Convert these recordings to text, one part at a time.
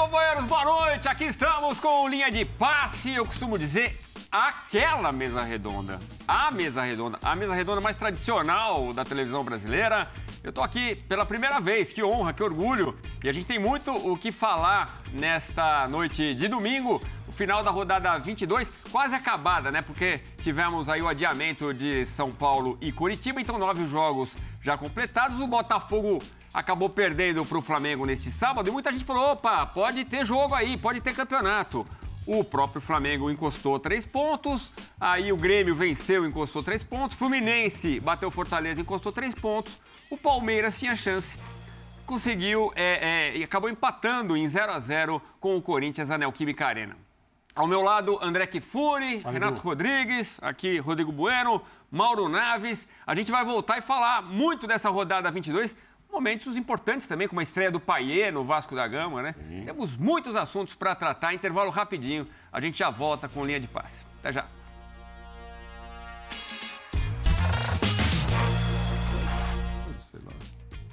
companheiros, boa noite. Aqui estamos com linha de passe. Eu costumo dizer aquela mesa redonda. A mesa redonda. A mesa redonda mais tradicional da televisão brasileira. Eu tô aqui pela primeira vez, que honra, que orgulho. E a gente tem muito o que falar nesta noite de domingo. O final da rodada 22, quase acabada, né? Porque tivemos aí o adiamento de São Paulo e Curitiba, então nove jogos já completados. O Botafogo acabou perdendo para o Flamengo nesse sábado e muita gente falou: opa, pode ter jogo aí, pode ter campeonato. O próprio Flamengo encostou três pontos, aí o Grêmio venceu, encostou três pontos, Fluminense bateu Fortaleza, encostou três pontos. O Palmeiras tinha chance, conseguiu é, é, e acabou empatando em 0 a 0 com o Corinthians na Neoquímica Arena. Ao meu lado, André Kifuri, Renato Rodrigues, aqui Rodrigo Bueno, Mauro Naves. A gente vai voltar e falar muito dessa rodada 22, momentos importantes também, como a estreia do Paier no Vasco da Gama, né? Sim. Temos muitos assuntos para tratar, intervalo rapidinho. A gente já volta com linha de passe. Até já.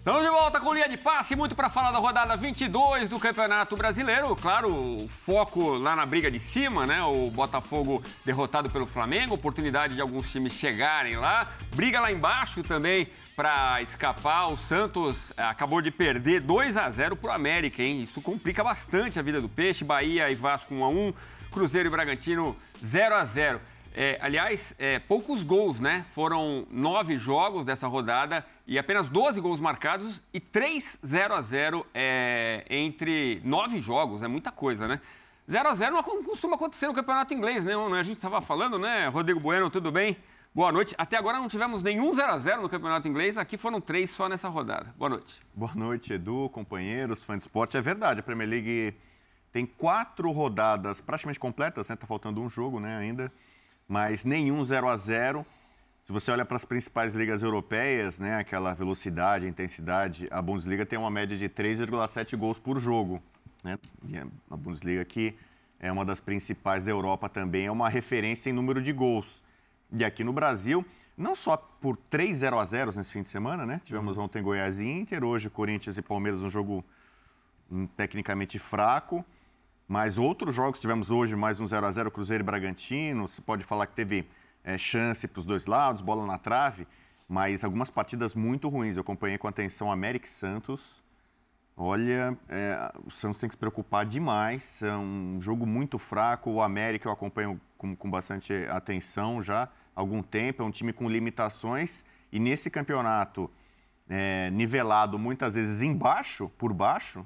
Estamos de volta com linha de passe, muito para falar da rodada 22 do Campeonato Brasileiro. Claro, o foco lá na briga de cima, né? O Botafogo derrotado pelo Flamengo, oportunidade de alguns times chegarem lá. Briga lá embaixo também para escapar. O Santos eh, acabou de perder 2 a 0 para o América, hein? Isso complica bastante a vida do Peixe. Bahia e Vasco 1 a 1, Cruzeiro e Bragantino 0 a 0. É, aliás, é, poucos gols, né? Foram nove jogos dessa rodada e apenas 12 gols marcados e 3 0 a 0 é, entre nove jogos. É muita coisa, né? 0 a 0 não costuma acontecer no campeonato inglês, né? A gente estava falando, né? Rodrigo Bueno, tudo bem? Boa noite. Até agora não tivemos nenhum 0 a 0 no campeonato inglês. Aqui foram três só nessa rodada. Boa noite. Boa noite, Edu, companheiros, fãs de esporte. É verdade, a Premier League tem quatro rodadas praticamente completas, né? Tá faltando um jogo, né, ainda mas nenhum 0 a 0 Se você olha para as principais ligas europeias, né, aquela velocidade, intensidade, a Bundesliga tem uma média de 3,7 gols por jogo. Né? E a Bundesliga, que é uma das principais da Europa também, é uma referência em número de gols. E aqui no Brasil, não só por 3 0 a 0 nesse fim de semana, né? Tivemos uhum. ontem Goiás e Inter, hoje Corinthians e Palmeiras, um jogo hum, tecnicamente fraco. Mas outros jogos tivemos hoje, mais um 0 a 0 Cruzeiro e Bragantino. Você pode falar que teve é, chance para os dois lados, bola na trave, mas algumas partidas muito ruins. Eu acompanhei com atenção América e Santos. Olha, é, o Santos tem que se preocupar demais. É um jogo muito fraco. O América eu acompanho com, com bastante atenção já há algum tempo. É um time com limitações. E nesse campeonato é, nivelado muitas vezes embaixo, por baixo,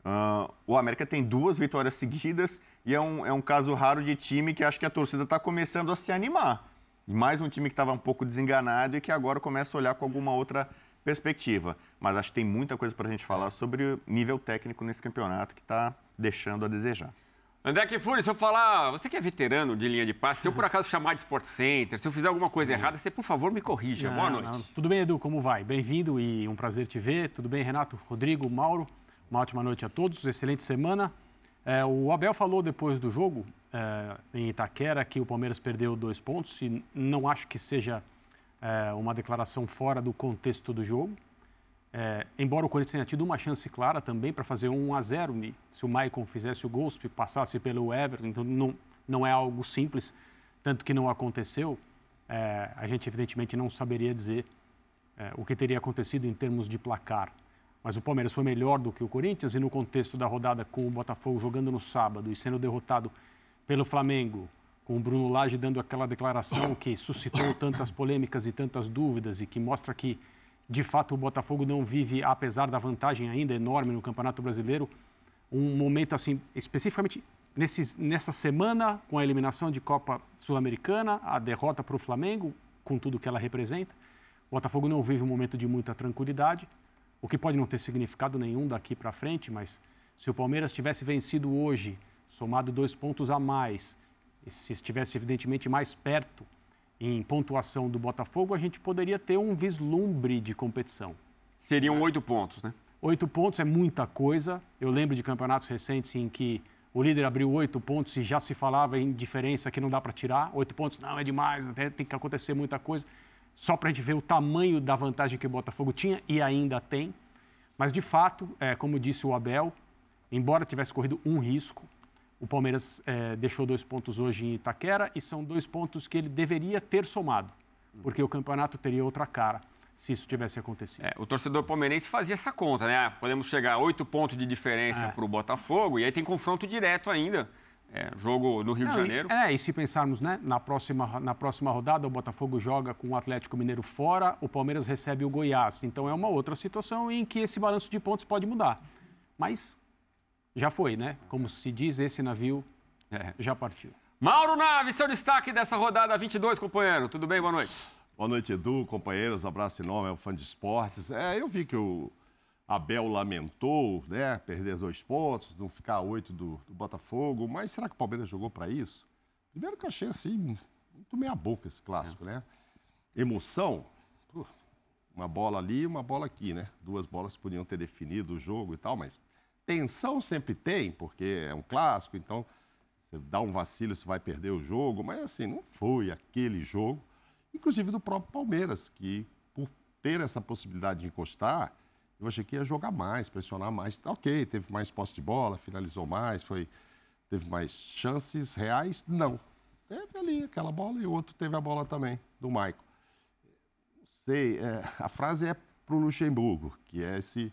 Uh, o América tem duas vitórias seguidas e é um, é um caso raro de time que acho que a torcida está começando a se animar. Mais um time que estava um pouco desenganado e que agora começa a olhar com alguma outra perspectiva. Mas acho que tem muita coisa para a gente falar sobre o nível técnico nesse campeonato que está deixando a desejar. André Kifuri, se eu falar, você que é veterano de linha de passe, se eu por acaso chamar de Sport Center, se eu fizer alguma coisa errada, você por favor me corrija. Não, Boa noite. Não. Tudo bem, Edu? Como vai? Bem-vindo e um prazer te ver. Tudo bem, Renato, Rodrigo, Mauro? Uma ótima noite a todos, excelente semana. É, o Abel falou depois do jogo é, em Itaquera que o Palmeiras perdeu dois pontos e não acho que seja é, uma declaração fora do contexto do jogo. É, embora o Corinthians tenha tido uma chance clara também para fazer um 1 a 0 se o Maicon fizesse o gol, se passasse pelo Everton, então não, não é algo simples, tanto que não aconteceu. É, a gente evidentemente não saberia dizer é, o que teria acontecido em termos de placar. Mas o Palmeiras foi melhor do que o Corinthians e no contexto da rodada com o Botafogo jogando no sábado e sendo derrotado pelo Flamengo, com o Bruno Lage dando aquela declaração que suscitou tantas polêmicas e tantas dúvidas e que mostra que, de fato, o Botafogo não vive, apesar da vantagem ainda enorme no Campeonato Brasileiro, um momento assim, especificamente nesse, nessa semana, com a eliminação de Copa Sul-Americana, a derrota para o Flamengo, com tudo que ela representa. O Botafogo não vive um momento de muita tranquilidade o que pode não ter significado nenhum daqui para frente, mas se o Palmeiras tivesse vencido hoje, somado dois pontos a mais, e se estivesse evidentemente mais perto em pontuação do Botafogo, a gente poderia ter um vislumbre de competição. Seriam oito pontos, né? Oito pontos é muita coisa. Eu lembro de campeonatos recentes em que o líder abriu oito pontos e já se falava em diferença que não dá para tirar. Oito pontos não é demais, até tem que acontecer muita coisa só para a gente ver o tamanho da vantagem que o Botafogo tinha e ainda tem. Mas, de fato, é, como disse o Abel, embora tivesse corrido um risco, o Palmeiras é, deixou dois pontos hoje em Itaquera e são dois pontos que ele deveria ter somado, porque o campeonato teria outra cara se isso tivesse acontecido. É, o torcedor palmeirense fazia essa conta, né? Podemos chegar a oito pontos de diferença É. para o Botafogo e aí tem confronto direto ainda. É, jogo no Rio Não, de e- Janeiro. é, e se pensarmos, né, na próxima, na próxima rodada, o Botafogo joga com o Atlético Mineiro fora, o Palmeiras recebe o Goiás. Então é uma outra situação em que esse balanço de pontos pode mudar. Mas já foi, né? Como se diz, esse navio É. já partiu. Mauro Naves, seu destaque dessa rodada 22, companheiro. Tudo bem? Boa noite. Boa noite, Edu, companheiros. Abraço enorme, é um fã de esportes. É, eu vi que o Abel lamentou, né, perder dois pontos, não ficar a oito do, do Botafogo, mas será que o Palmeiras jogou para isso? Primeiro que eu achei assim, muito meia boca esse clássico, né? Emoção, uma bola ali e uma bola aqui, né? Duas bolas que podiam ter definido o jogo e tal, mas tensão sempre tem, porque é um clássico, então você dá um vacilo, você vai perder o jogo, mas assim, não foi aquele jogo, inclusive do próprio Palmeiras, que por ter essa possibilidade de encostar, eu achei que ia jogar mais, pressionar mais. Tá ok, teve mais posse de bola, finalizou mais, foi, teve mais chances reais? Não. Teve ali aquela bola e o outro teve a bola também, do Maico. Não sei, é, a frase é para o Luxemburgo, que é esse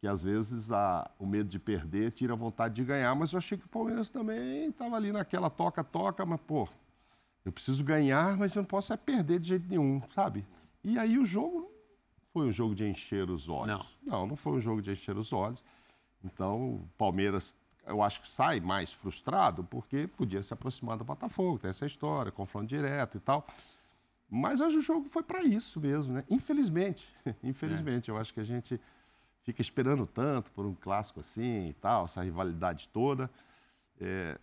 que às vezes a- o medo de perder tira a vontade de ganhar, mas eu achei que o Palmeiras também estava ali naquela toca-toca, mas pô, eu preciso ganhar, mas eu não posso é perder de jeito nenhum, sabe? E aí o jogo não foi um jogo de encher os olhos. Não. Não, não foi um jogo de encher os olhos. Então, o Palmeiras, eu acho que sai mais frustrado porque podia se aproximar do Botafogo, tem essa história, confronto direto e tal. Mas hoje o jogo foi para isso mesmo, né? Infelizmente, infelizmente, eu acho que a gente fica esperando tanto por um clássico assim e tal, essa rivalidade toda. É,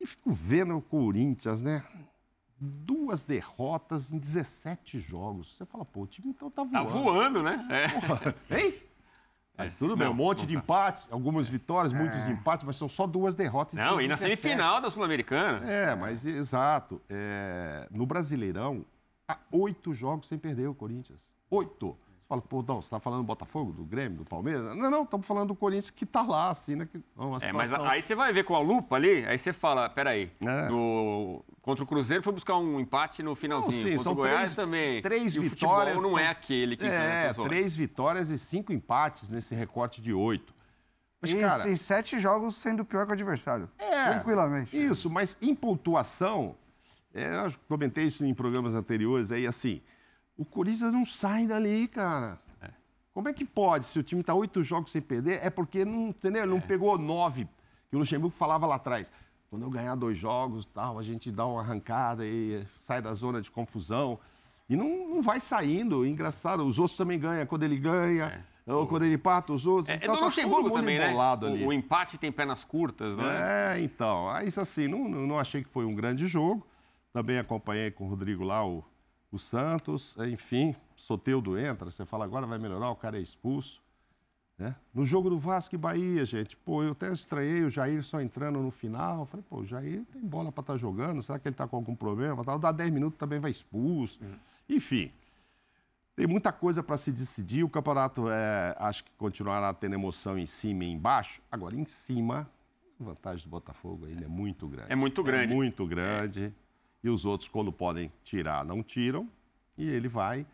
E fico vendo o Corinthians, né? Duas derrotas em 17 jogos. Você fala, pô, o time então tá Tá voando. voando, né? É. Hein? Mas tudo bem, Não, um monte não de tá. empates, algumas vitórias, muitos empates, mas são só duas derrotas. em Não, e na os 17. semifinal da Sul-Americana. É, mas exato. É, no Brasileirão, há oito jogos sem perder o Corinthians. Oito. Você fala, pô, não, você está falando do Botafogo, do Grêmio, do Palmeiras? Não, não, estamos falando do Corinthians que está lá, assim, né? Uma É, mas situação- aí você vai ver com a lupa ali, aí você fala, peraí, É. no, contra o Cruzeiro foi buscar um empate no finalzinho. Não, sim, contra são o Goiás três- também. três e o vitórias futebol não é aquele que É, três vitórias e cinco empates nesse recorte de oito. Mas, E, cara, e sete jogos sendo pior que o adversário. É, Tranquilamente. Isso, mas em pontuação, é, eu comentei isso em programas anteriores, aí assim, o Corinthians não sai dali, cara. Como é que pode, se o time está oito jogos sem perder, é porque não, entendeu? É. não pegou nove, que o Luxemburgo falava lá atrás. Quando eu ganhar dois jogos, tal, a gente dá uma arrancada e sai da zona de confusão. E não, não vai saindo. Engraçado, os outros também ganham quando ele ganha, ou quando ele empata os outros. É, é Então, do tá Luxemburgo todo mundo também, né? O, o empate tem pernas curtas, né? É, então. Aí, isso assim, não, não não achei que foi um grande jogo. Também acompanhei com o Rodrigo lá o, o Santos. Enfim, Soteudo entra. Você fala, agora vai melhorar, o cara é expulso. Né? No jogo do Vasco e Bahia, gente, pô, eu até estranhei o Jair só entrando no final. Eu Falei, pô, o Jair tem bola para estar jogando, será que ele está com algum problema? Tal, Dá 10 minutos também vai expulso. Enfim, tem muita coisa para se decidir. O campeonato, é, acho que continuará tendo emoção em cima e embaixo. Agora, em cima, a vantagem do Botafogo ainda é muito grande. É muito grande. É muito grande. E os outros, quando podem tirar, não tiram. E ele vai,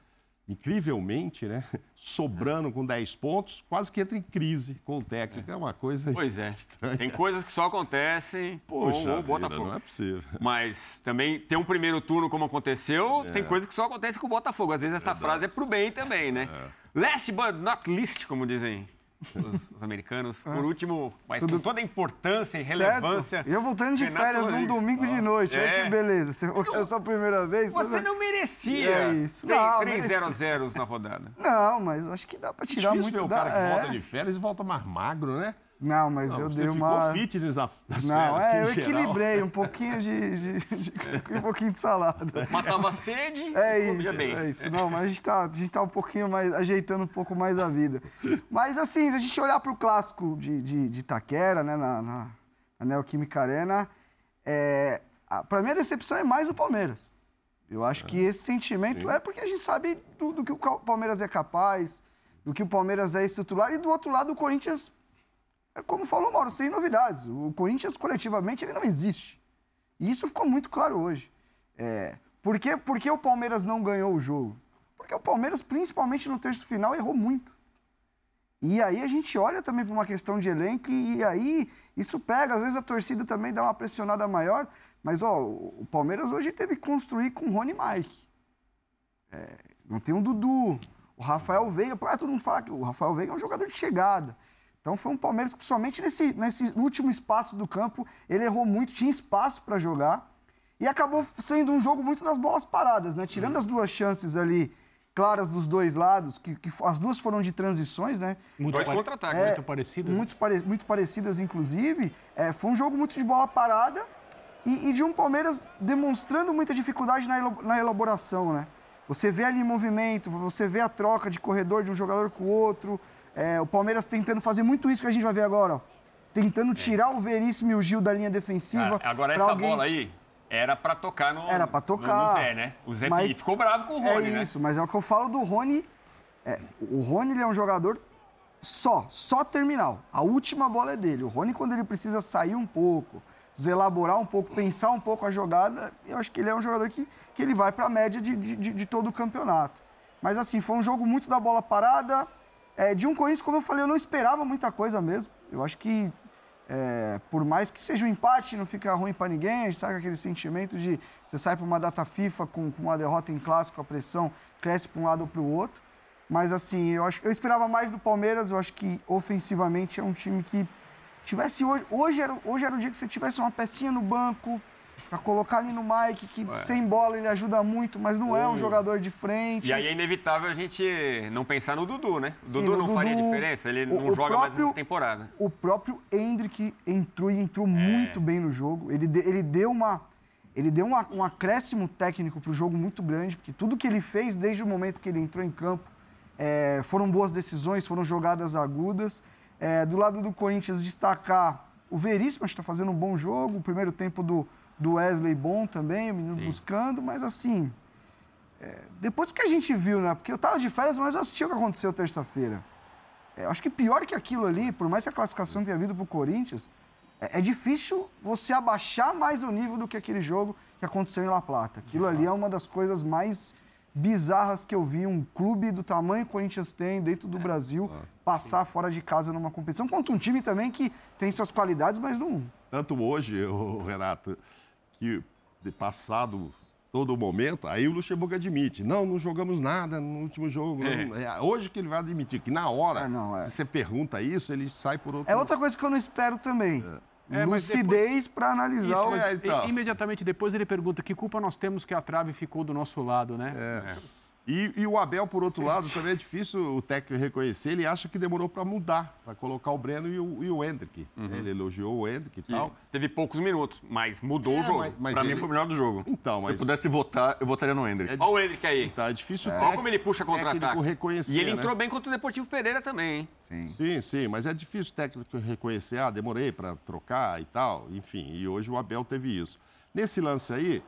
incrivelmente, né? Sobrando com 10 pontos, quase que entra em crise com o técnico. É, uma coisa. Pois é. estranha. Tem coisas que só acontecem Poxa, com o Botafogo. não é possível. Mas também tem um primeiro turno como aconteceu, É. tem coisa que só acontece com o Botafogo. Às vezes essa frase é pro bem também, né? É. Last but not least, como dizem os, os americanos. Por último, mas com toda a importância e relevância. Certo. E eu voltando de Renato férias num Rodrigues. domingo de noite. Olha É. que beleza. Você voltou a sua primeira vez. Você não merecia É isso. Tem Não, três. 0 a 0 na rodada. Não, mas acho que dá pra tirar Difícil muito ver o da... cara que é. volta de férias e volta mais magro, né? Não, mas Não, eu você dei ficou uma... fitness na- nas Não, férias, é, eu geral- equilibrei um pouquinho de, de- de- um pouquinho de salada. Matava a sede É e comia isso, bem. é isso. Não, mas a gente, tá, a gente tá um pouquinho mais, ajeitando um pouco mais a vida. Mas assim, se a gente olhar para o clássico de, de, de Itaquera, né, na, na, na Neoquímica Arena, é, para mim a decepção é mais o Palmeiras. Eu acho que esse sentimento é porque a gente sabe do, do que o Palmeiras é capaz, do que o Palmeiras é estruturar, e do outro lado o Corinthians é como falou o Mauro, sem novidades. O Corinthians, coletivamente, ele não existe. E isso ficou muito claro hoje. É, por, que, por que o Palmeiras não ganhou o jogo? Porque o Palmeiras, principalmente no terço final, errou muito. E aí a gente olha também para uma questão de elenco e, aí isso pega. Às vezes a torcida também dá uma pressionada maior. Mas, ó, o Palmeiras hoje teve que construir com o Rony Mike. É, não tem o Dudu, o Rafael Veiga. Ah, todo mundo fala que o Rafael Veiga é um jogador de chegada. Então foi um Palmeiras que, principalmente nesse, nesse último espaço do campo, ele errou muito, tinha espaço para jogar. E acabou sendo um jogo muito nas bolas paradas, né? Tirando as duas chances ali claras dos dois lados, que, que as duas foram de transições, né? Muito Dois contra-ataques. É, muito parecidas. Muito, pare, muito parecidas, inclusive. É, foi um jogo muito de bola parada e, e, de um Palmeiras demonstrando muita dificuldade na, na elaboração, né? Você vê ali movimento, você vê a troca de corredor de um jogador com o outro. É, o Palmeiras tentando fazer muito isso que a gente vai ver agora, ó. Tentando tirar o Veríssimo e o Gil da linha defensiva. Ah, agora essa alguém... bola aí, era para tocar no, Era para tocar. No, no Zé, né? O Zé mas ficou bravo com o Rony, é né? isso, mas é o que eu falo do Rony. É, o Rony é um jogador só, só terminal. A última bola é dele. O Rony, quando ele precisa sair um pouco, elaborar um pouco, pensar um pouco a jogada, eu acho que ele é um jogador que, que ele vai para a média de, de, de, todo o campeonato. Mas assim, foi um jogo muito da bola parada. É, de um Corinthians, como eu falei, eu não esperava muita coisa mesmo. Eu acho que é, por mais que seja um empate, não fica ruim para ninguém, sabe aquele sentimento de você sai para uma data FIFA com, com, uma derrota em clássico, a pressão cresce para um lado ou para o outro. Mas assim, eu, acho, eu esperava mais do Palmeiras, eu acho que ofensivamente é um time que tivesse hoje. Hoje era, hoje era o dia que você tivesse uma pecinha no banco, para colocar ali no Mike, que Ué. sem bola ele ajuda muito, mas não é um jogador de frente. E aí é inevitável a gente não pensar no Dudu, né? O Dudu Sim, não Dudu, faria diferença, ele o, não o joga próprio, mais essa temporada. O próprio Hendrick entrou e entrou é. muito bem no jogo. Ele, de, ele deu uma. Ele deu uma, um acréscimo técnico para o jogo muito grande, porque tudo que ele fez desde o momento que ele entrou em campo é, foram boas decisões, foram jogadas agudas. É, do lado do Corinthians, destacar o Veríssimo, acho que está fazendo um bom jogo. O primeiro tempo do, do Wesley bom também, o menino Sim. buscando, mas assim, é, depois do que a gente viu, né? Porque eu tava de férias, mas eu assisti o que aconteceu terça-feira. É, acho que pior que aquilo ali, por mais que a classificação tenha vindo pro Corinthians, é, é, difícil você abaixar mais o nível do que aquele jogo que aconteceu em La Plata. Aquilo ali é uma das coisas mais bizarras que eu vi um clube do tamanho que o Corinthians tem dentro do é, Brasil passar fora de casa numa competição, contra um time também que tem suas qualidades, mas não. Tanto hoje, Renato, que de passado todo o momento, aí o Luxemburgo admite, não, não jogamos nada no último jogo. É. Não, é, hoje que ele vai admitir, que na hora, é, não, é. se você pergunta isso, ele sai por outro... É outra coisa que eu não espero também. É. Lucidez depois... para analisar isso, o... É, então. Imediatamente depois ele pergunta que culpa nós temos que a trave ficou do nosso lado, né? É. E, e, o Abel, por outro sim, lado, sim. também é difícil o técnico reconhecer. Ele acha que demorou para mudar, para colocar o Breno e o, e o Hendrick. Uhum. Ele elogiou o Hendrick e tal. Teve poucos minutos, mas mudou é, o jogo. Para ele... mim foi o melhor do jogo. Então, mas... Se eu pudesse votar, eu votaria no Hendrick. É Olha o Hendrick aí. Então, é difícil é. Olha como ele puxa contra-ataque. reconhecer, E ele né? entrou bem contra o Deportivo Pereira também, hein? Sim. Sim, sim. Mas é difícil o técnico reconhecer. Ah, demorei para trocar e tal. Enfim, e hoje o Abel teve isso. Nesse lance aí,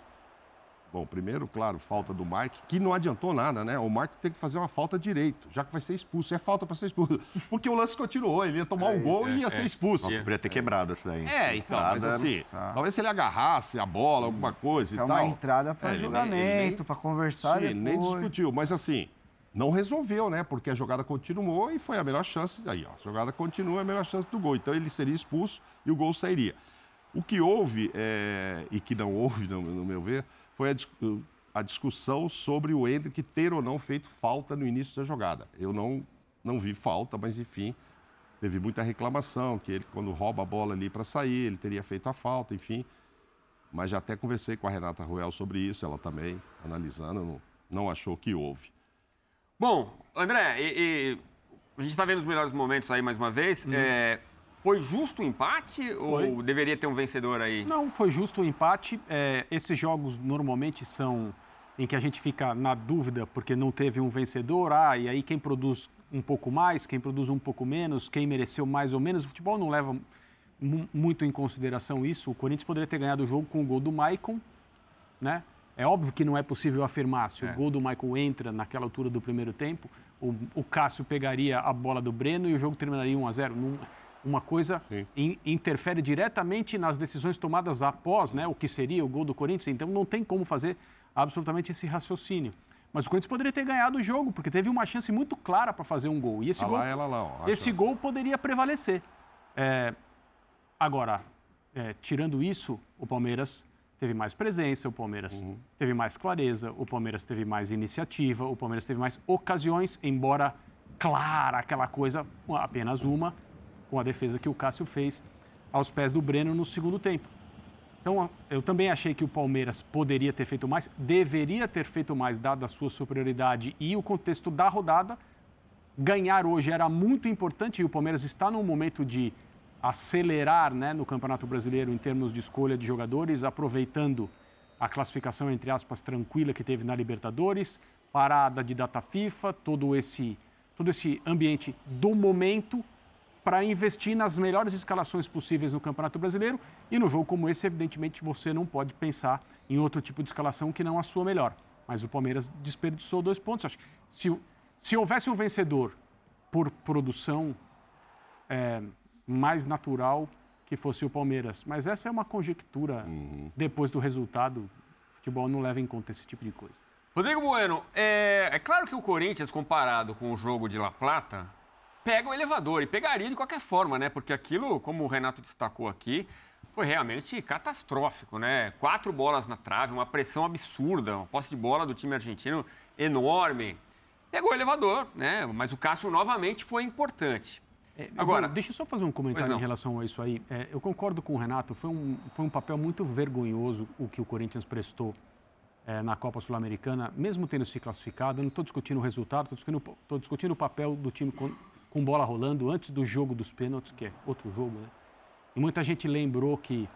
Bom, primeiro, claro, falta do Mike, que não adiantou nada, né? O Mike tem que fazer uma falta direito, já que vai ser expulso. É falta para ser expulso. Porque o lance continuou, ele ia tomar é, um gol é, e ia é. ser expulso. Nossa, poderia ter quebrado essa daí. É, então, mas assim, talvez se ele agarrasse a bola, alguma coisa Isso e é tal. uma entrada para é, julgamento, para conversar Sim, depois. nem discutiu, mas assim, não resolveu, né? Porque a jogada continuou e foi a melhor chance. Aí, ó, a jogada continua, é a melhor chance do gol. Então ele seria expulso e o gol sairia. O que houve, é, e que não houve, no, no meu ver, foi a, a discussão sobre o Hendrick ter ou não feito falta no início da jogada. Eu não, não vi falta, mas enfim, teve muita reclamação que ele, quando rouba a bola ali para sair, ele teria feito a falta, enfim. Mas já até conversei com a Renata Ruel sobre isso, ela também, analisando, não, não achou que houve. Bom, André, e, e a gente está vendo os melhores momentos aí mais uma vez. Hum. É, foi justo o empate foi. ou deveria ter um vencedor aí? Não, foi justo o empate. É, esses jogos normalmente são em que a gente fica na dúvida porque não teve um vencedor, ah, e aí quem produz um pouco mais, quem produz um pouco menos, quem mereceu mais ou menos. O futebol não leva muito em consideração isso. O Corinthians poderia ter ganhado o jogo com o gol do Maicon, né? É óbvio que não é possível afirmar se é. o gol do Maicon entra naquela altura do primeiro tempo, o, o Cássio pegaria a bola do Breno e o jogo terminaria 1 a 0. Não, Uma coisa in, interfere diretamente nas decisões tomadas após né, o que seria o gol do Corinthians. Então não tem como fazer absolutamente esse raciocínio. Mas o Corinthians poderia ter ganhado o jogo, porque teve uma chance muito clara para fazer um gol. E esse, Ah gol, lá, lá, ó, esse chance. gol poderia prevalecer. É, agora, é, tirando isso, o Palmeiras teve mais presença, o Palmeiras Uhum. teve mais clareza, o Palmeiras teve mais iniciativa, o Palmeiras teve mais ocasiões, embora clara aquela coisa, apenas uma, com a defesa que o Cássio fez aos pés do Breno no segundo tempo. Então, eu também achei que o Palmeiras poderia ter feito mais, deveria ter feito mais, dada a sua superioridade e o contexto da rodada. Ganhar hoje era muito importante e o Palmeiras está num momento de acelerar né, no Campeonato Brasileiro em termos de escolha de jogadores, aproveitando a classificação, entre aspas, tranquila que teve na Libertadores, parada de data FIFA, todo esse, todo esse ambiente do momento para investir nas melhores escalações possíveis no Campeonato Brasileiro. E no jogo como esse, evidentemente, você não pode pensar em outro tipo de escalação que não a sua melhor. Mas o Palmeiras desperdiçou dois pontos. Acho que se, se houvesse um vencedor por produção, é mais natural que fosse o Palmeiras. Mas essa é uma conjectura. Depois do resultado, o futebol não leva em conta esse tipo de coisa. Rodrigo Bueno, é, é claro que o Corinthians, comparado com o jogo de La Plata, pega o elevador e pegaria de qualquer forma, né? Porque aquilo, como o Renato destacou aqui, foi realmente catastrófico, né? Quatro bolas na trave, uma pressão absurda, uma posse de bola do time argentino enorme. Pegou o elevador, né? Mas o Cássio novamente foi importante. É, Agora- bom, deixa eu só fazer um comentário em relação a isso aí. É, eu concordo com o Renato, foi um, foi um papel muito vergonhoso o que o Corinthians prestou é, na Copa Sul-Americana, mesmo tendo se classificado. Eu não estou discutindo o resultado, estou discutindo, tô discutindo o papel do time com, bola rolando antes do jogo dos pênaltis, que é outro jogo, né? E muita gente lembrou que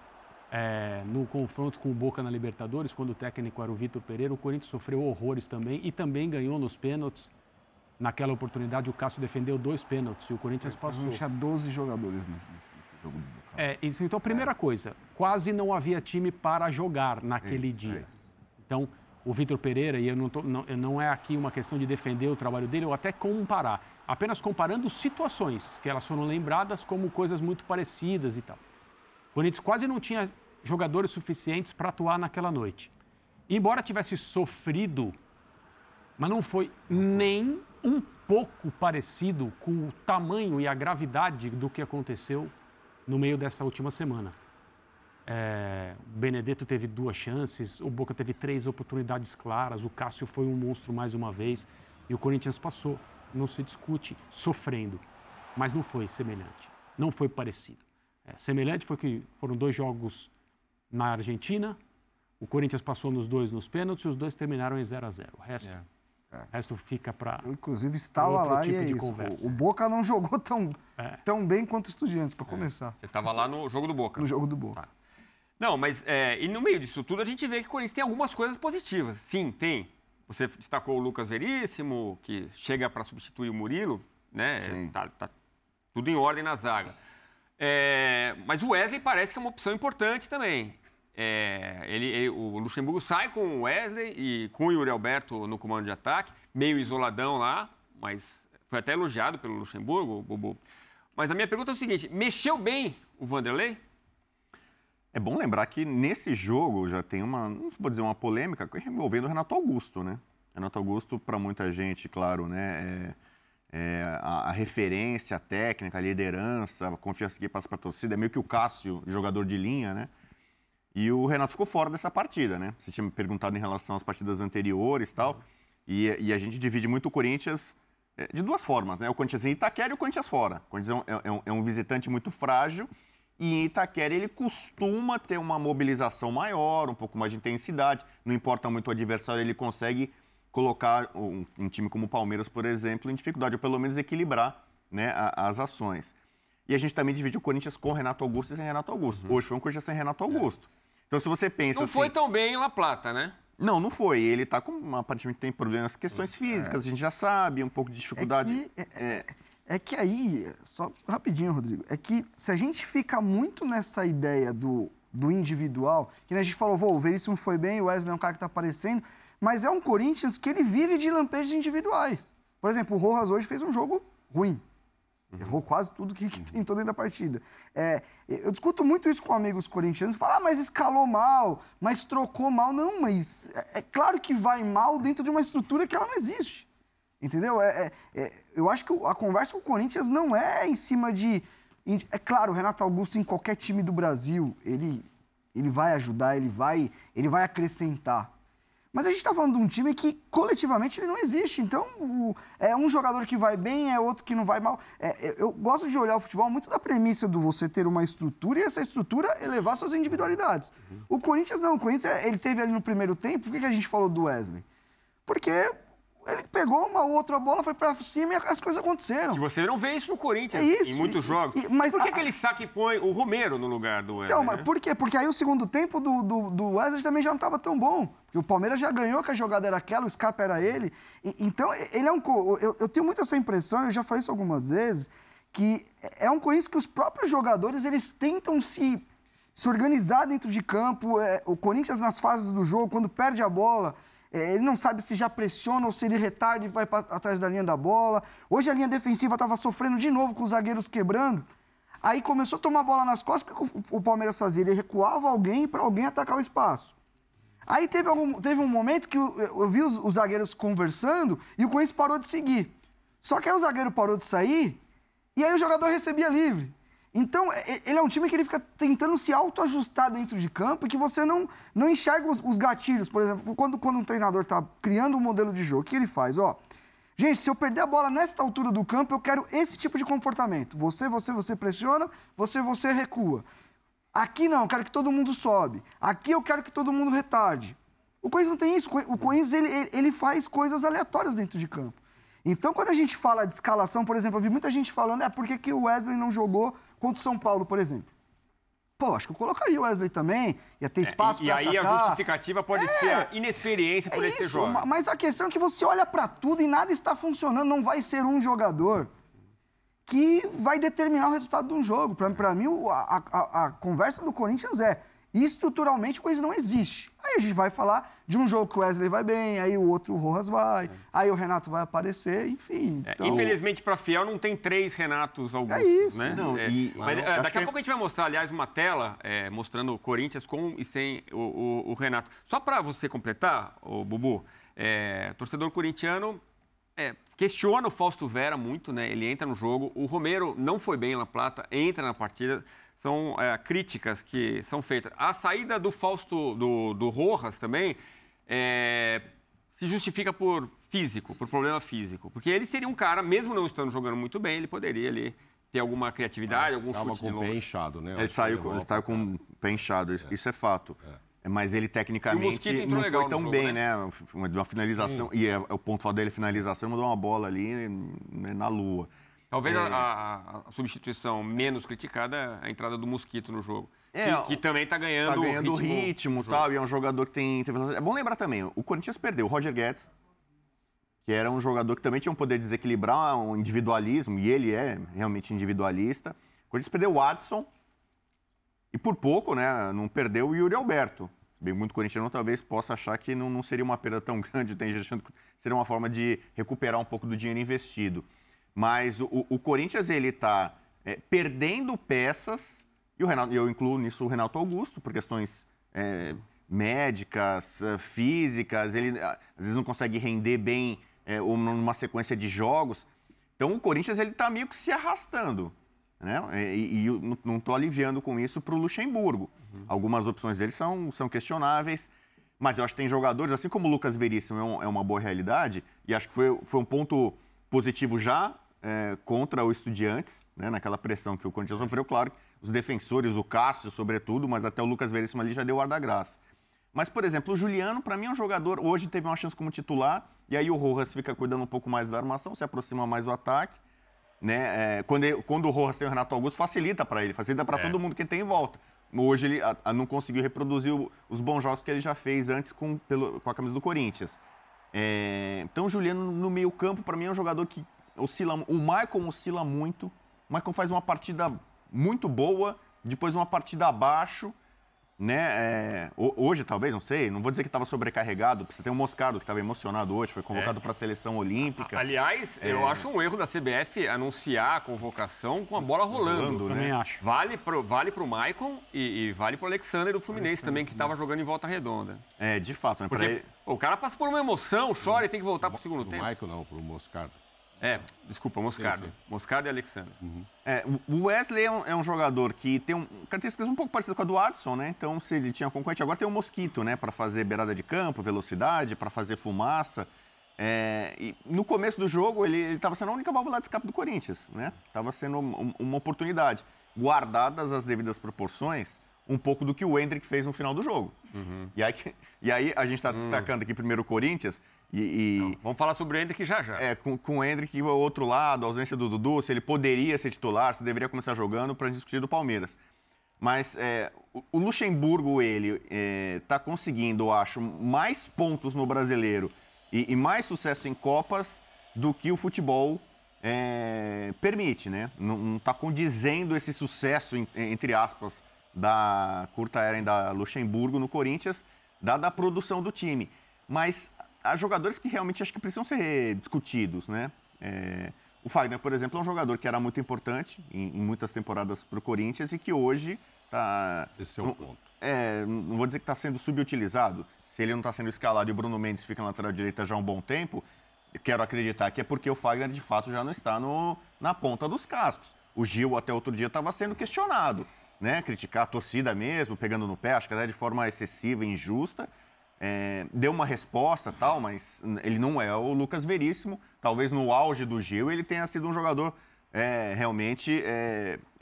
é, no confronto com o Boca na Libertadores, quando o técnico era o Vitor Pereira, o Corinthians sofreu horrores também e também ganhou nos pênaltis. Naquela oportunidade, o Cássio defendeu dois pênaltis e o Corinthians passou. Tinha 12 jogadores nesse, nesse- jogo do Boca. É, isso, então, a primeira coisa, quase não havia time para jogar naquele Isso, é dia. isso. Então, o Vitor Pereira, e eu não, tô, não, não é aqui uma questão de defender o trabalho dele, ou até comparar, apenas comparando situações, que elas foram lembradas como coisas muito parecidas e tal. O Corinthians quase não tinha jogadores suficientes para atuar naquela noite. Embora tivesse sofrido, mas não foi nem um pouco parecido com o tamanho e a gravidade do que aconteceu no meio dessa última semana. É, o Benedetto teve duas chances, o Boca teve três oportunidades claras, o Cássio foi um monstro mais uma vez e o Corinthians passou. Não se discute sofrendo, mas não foi semelhante, não foi parecido. É, semelhante foi que foram dois jogos na Argentina, o Corinthians passou nos dois nos pênaltis e os dois terminaram em 0 a 0 O resto, o resto fica para. Inclusive, estava lá tipo e é de isso. conversa. O, o Boca não jogou tão, É. tão bem quanto o Estudiantes, para começar, Você estava lá no jogo do Boca. no jogo do Boca. Tá. Não, mas é, e no meio disso tudo a gente vê que o Corinthians tem algumas coisas positivas. Sim, tem. Você destacou o Lucas Veríssimo, que chega para substituir o Murilo, né? Sim. Tá, tá tudo em ordem na zaga. É, mas o Wesley parece que é uma opção importante também. É, ele, ele- o Luxemburgo sai com o Wesley e com o Yuri Alberto no comando de ataque, meio isoladão lá, mas foi até elogiado pelo Luxemburgo, Bobo. Mas a minha pergunta é o seguinte: mexeu bem o Vanderlei? É bom lembrar que nesse jogo já tem uma, não dizer uma polêmica, envolvendo o Renato Augusto, né? Renato Augusto, para muita gente, claro, né? É, é a, a referência a técnica, a liderança, a confiança que passa para a torcida, é meio que o Cássio, jogador de linha, né? E o Renato ficou fora dessa partida, né? Você tinha me perguntado em relação às partidas anteriores tal. E, e a gente divide muito o Corinthians é, de duas formas, né? O Corinthians em Itaquera e o Corinthians fora. O Corinthians é um, é um- é um visitante muito frágil e em Itaquera ele costuma ter uma mobilização maior, um pouco mais de intensidade. Não importa muito o adversário, ele consegue colocar um, um time como o Palmeiras, por exemplo, em dificuldade, ou pelo menos equilibrar né, a- as ações. E a gente também divide o Corinthians com Renato Augusto e sem Renato Augusto. Hoje foi um Corinthians sem Renato Augusto. Então, se você pensa Não assim... foi tão bem em La Plata, né? Não, não foi. Ele tá com, aparentemente tem problemas, questões físicas, a gente já sabe, um pouco de É dificuldade. que, é, é- é que aí, só rapidinho, Rodrigo, é que se a gente fica muito nessa ideia do, do individual, que a gente falou, "Vô, o Veríssimo foi bem, o Wesley é um cara que tá aparecendo, mas é um Corinthians que ele vive de lampejos individuais. Por exemplo, o Rojas hoje fez um jogo ruim. Errou quase tudo que, que tentou dentro da partida. É, eu discuto muito isso com amigos corintianos. Falam, ah, mas escalou mal, mas trocou mal. Não, mas é, é claro que vai mal dentro de uma estrutura que ela não existe. Entendeu? É, é, é, eu acho que a conversa com o Corinthians não é em cima de. É claro, o Renato Augusto, em qualquer time do Brasil, ele, ele vai ajudar, ele vai, ele vai acrescentar. Mas a gente está falando de um time que coletivamente ele não existe. Então, o, é um jogador que vai bem, é outro que não vai mal. É, eu gosto de olhar o futebol muito da premissa do você ter uma estrutura e essa estrutura elevar suas individualidades. Uhum. O Corinthians não, o Corinthians ele teve ali no primeiro tempo. Por que, que a gente falou do Wesley? Porque ele pegou uma outra bola, foi para cima e as coisas aconteceram. Que você não vê isso no Corinthians, é isso. em muitos jogos. E, mas por que, a... que ele saca e põe o Romero no lugar do Wesley? Então, mas né? por quê? Porque aí o segundo tempo do, do, do Wesley também já não estava tão bom. Porque o Palmeiras já ganhou que a jogada era aquela, o escape era ele. E, então, ele é um. Eu, eu tenho muito essa impressão, eu já falei isso algumas vezes, que é um Corinthians que os próprios jogadores eles tentam se, se organizar dentro de campo. É, o Corinthians, nas fases do jogo, quando perde a bola é, ele não sabe se já pressiona ou se ele retarda e vai para atrás da linha da bola. Hoje a linha defensiva estava sofrendo de novo com os zagueiros quebrando. Aí começou a tomar bola nas costas, porque o Palmeiras fazia? Ele recuava alguém para alguém atacar o espaço. Aí teve, algum, teve um momento que eu, eu vi os, os, zagueiros conversando e o Corinthians parou de seguir. Só que aí o zagueiro parou de sair e aí o jogador recebia livre. Então, ele é um time que ele fica tentando se autoajustar dentro de campo e que você não, não enxerga os, os gatilhos. Por exemplo, quando, quando um treinador está criando um modelo de jogo, o que ele faz? Ó, gente, se eu perder a bola nesta altura do campo, eu quero esse tipo de comportamento. Você, você, você pressiona, você, você recua. Aqui não, eu quero que todo mundo sobe. Aqui eu quero que todo mundo retarde. O Corinthians não tem isso. O Corinthians, ele, ele faz coisas aleatórias dentro de campo. Então, quando a gente fala de escalação, por exemplo, eu vi muita gente falando, é por que, que o Wesley não jogou contra o São Paulo, por exemplo? Pô, acho que eu colocaria o Wesley também, ia ter espaço é, para E aí a justificativa pode é, ser a inexperiência por é esse jogo. Mas a questão é que você olha para tudo e nada está funcionando, não vai ser um jogador que vai determinar o resultado de um jogo. Para mim, a, a, a conversa do Corinthians é estruturalmente coisa não existe. Aí a gente vai falar de um jogo que o Wesley vai bem, aí o outro o Rojas vai, é. aí o Renato vai aparecer, enfim. É, então... Infelizmente, para Fiel, não tem três Renatos Augustos. É isso. Né? Não, é, e, mas, é, daqui a pouco a gente vai mostrar, aliás, uma tela é, mostrando o Corinthians com e sem o, o, o Renato. Só para você completar, o Bubu, é, torcedor corintiano questiona o Fausto Vera muito, né? Ele entra no jogo. O Romero não foi bem na Plata, entra na partida são é, críticas que são feitas. A saída do Fausto, do, do Rojas também, é, se justifica por físico, por problema físico. Porque ele seria um cara, mesmo não estando jogando muito bem, ele poderia ali ter alguma criatividade, algum Tava chute com de longe. pé inchado, né? Ele saiu, com, ele saiu com o pé inchado, isso é, isso é fato. É. Mas ele tecnicamente não foi tão jogo, bem, né? né? Uma finalização, Sim. e é, é, o ponto dele, finalização, mandou uma bola ali né, na lua. Talvez é... a, a, substituição menos criticada é a entrada do Mosquito no jogo. É, que, que, também está ganhando, tá ganhando ritmo, ritmo tal, e é um jogador que tem, É bom lembrar também, o Corinthians perdeu o Roger Guedes, que era um jogador que também tinha um poder de desequilibrar um individualismo, e ele é realmente individualista. O Corinthians perdeu o Adson, e por pouco, né, não perdeu o Yuri Alberto. Bem, muito corintiano talvez possa achar que não, não seria uma perda tão grande, tem gente achando que seria uma forma de recuperar um pouco do dinheiro investido. Mas o, o Corinthians ele está é, perdendo peças e o Renato, eu incluo nisso o Renato Augusto por questões é, médicas, é, físicas. Ele às vezes não consegue render bem é, numa sequência de jogos. Então o Corinthians ele está meio que se arrastando. Né? E, e não estou aliviando com isso para o Luxemburgo. Uhum. Algumas opções dele são, são questionáveis, mas eu acho que tem jogadores, assim como o Lucas Veríssimo é, um, é uma boa realidade, e acho que foi, foi um ponto positivo já é, contra o Estudiantes, né, naquela pressão que o Corinthians sofreu. Claro, os defensores, o Cássio, sobretudo, mas até o Lucas Veríssimo ali já deu o ar da graça. Mas, por exemplo, o Juliano, para mim, é um jogador. Hoje teve uma chance como titular, e aí o Rojas fica cuidando um pouco mais da armação, se aproxima mais do ataque. Né? É, quando, ele, quando o Rojas tem o Renato Augusto, facilita para ele, facilita para é. todo mundo que tem em volta. Hoje ele a, a não conseguiu reproduzir o, os bons jogos que ele já fez antes com, pelo, com a camisa do Corinthians. É, então, o Juliano no meio-campo, para mim, é um jogador que oscila, o Michael oscila muito. O Michael faz uma partida muito boa, depois uma partida abaixo. né? é, ho- hoje, talvez, não sei, não vou dizer que estava sobrecarregado, porque você tem o Moscardo que estava emocionado hoje, foi convocado para a seleção olímpica. Aliás, eu acho um erro da CBF anunciar a convocação com a bola rolando. Rolando, né? Também acho. Vale pro, vale pro Maicon e, e vale pro Alexander do Fluminense também, que estava jogando em volta redonda. É, de fato, né? Porque ele- o cara passa por uma emoção, chora e tem que voltar pro segundo Pro tempo. Michael não, pro Moscardo. É, desculpa, Moscardo. Sim, sim. Moscardo e Alexander. É, o Wesley é um, é um jogador que tem um, características um pouco parecidas com a do Adson, né? Então, se ele tinha concorrente, agora tem o Mosquito, né? Para fazer beirada de campo, velocidade, para fazer fumaça. É, e no começo do jogo, ele estava sendo a única válvula de escape do Corinthians, né? Estava sendo um- uma oportunidade. Guardadas as devidas proporções, um pouco do que o Hendrick fez no final do jogo. E, aí, e aí a gente está destacando aqui primeiro o Corinthians e- e Vamos falar sobre o Hendrick já já. é, com, com o Hendrick, o outro lado, a ausência do Dudu, se ele poderia ser titular, se deveria começar jogando para discutir do Palmeiras. Mas é, o, Luxemburgo, ele está conseguindo, eu acho, mais pontos no brasileiro e, e mais sucesso em Copas do que o futebol é, permite, né? Não está condizendo esse sucesso, entre aspas, da curta era da Luxemburgo no Corinthians, dada a produção do time. Mas há jogadores que realmente acho que precisam ser discutidos, né? É, o Fagner, por exemplo, é um jogador que era muito importante em, em muitas temporadas para o Corinthians e que hoje está. Esse é o ponto. É, não vou dizer que está sendo subutilizado. Se ele não está sendo escalado e o Bruno Mendes fica na lateral direita já há um bom tempo, eu quero acreditar que é porque o Fagner de fato já não está no, na ponta dos cascos. O Gil até outro dia estava sendo questionado, né? Criticar a torcida mesmo, pegando no pé, acho que até de forma excessiva e injusta. É, deu uma resposta tal, mas ele não é o Lucas Veríssimo. Talvez no auge do Gil ele tenha sido um jogador é, realmente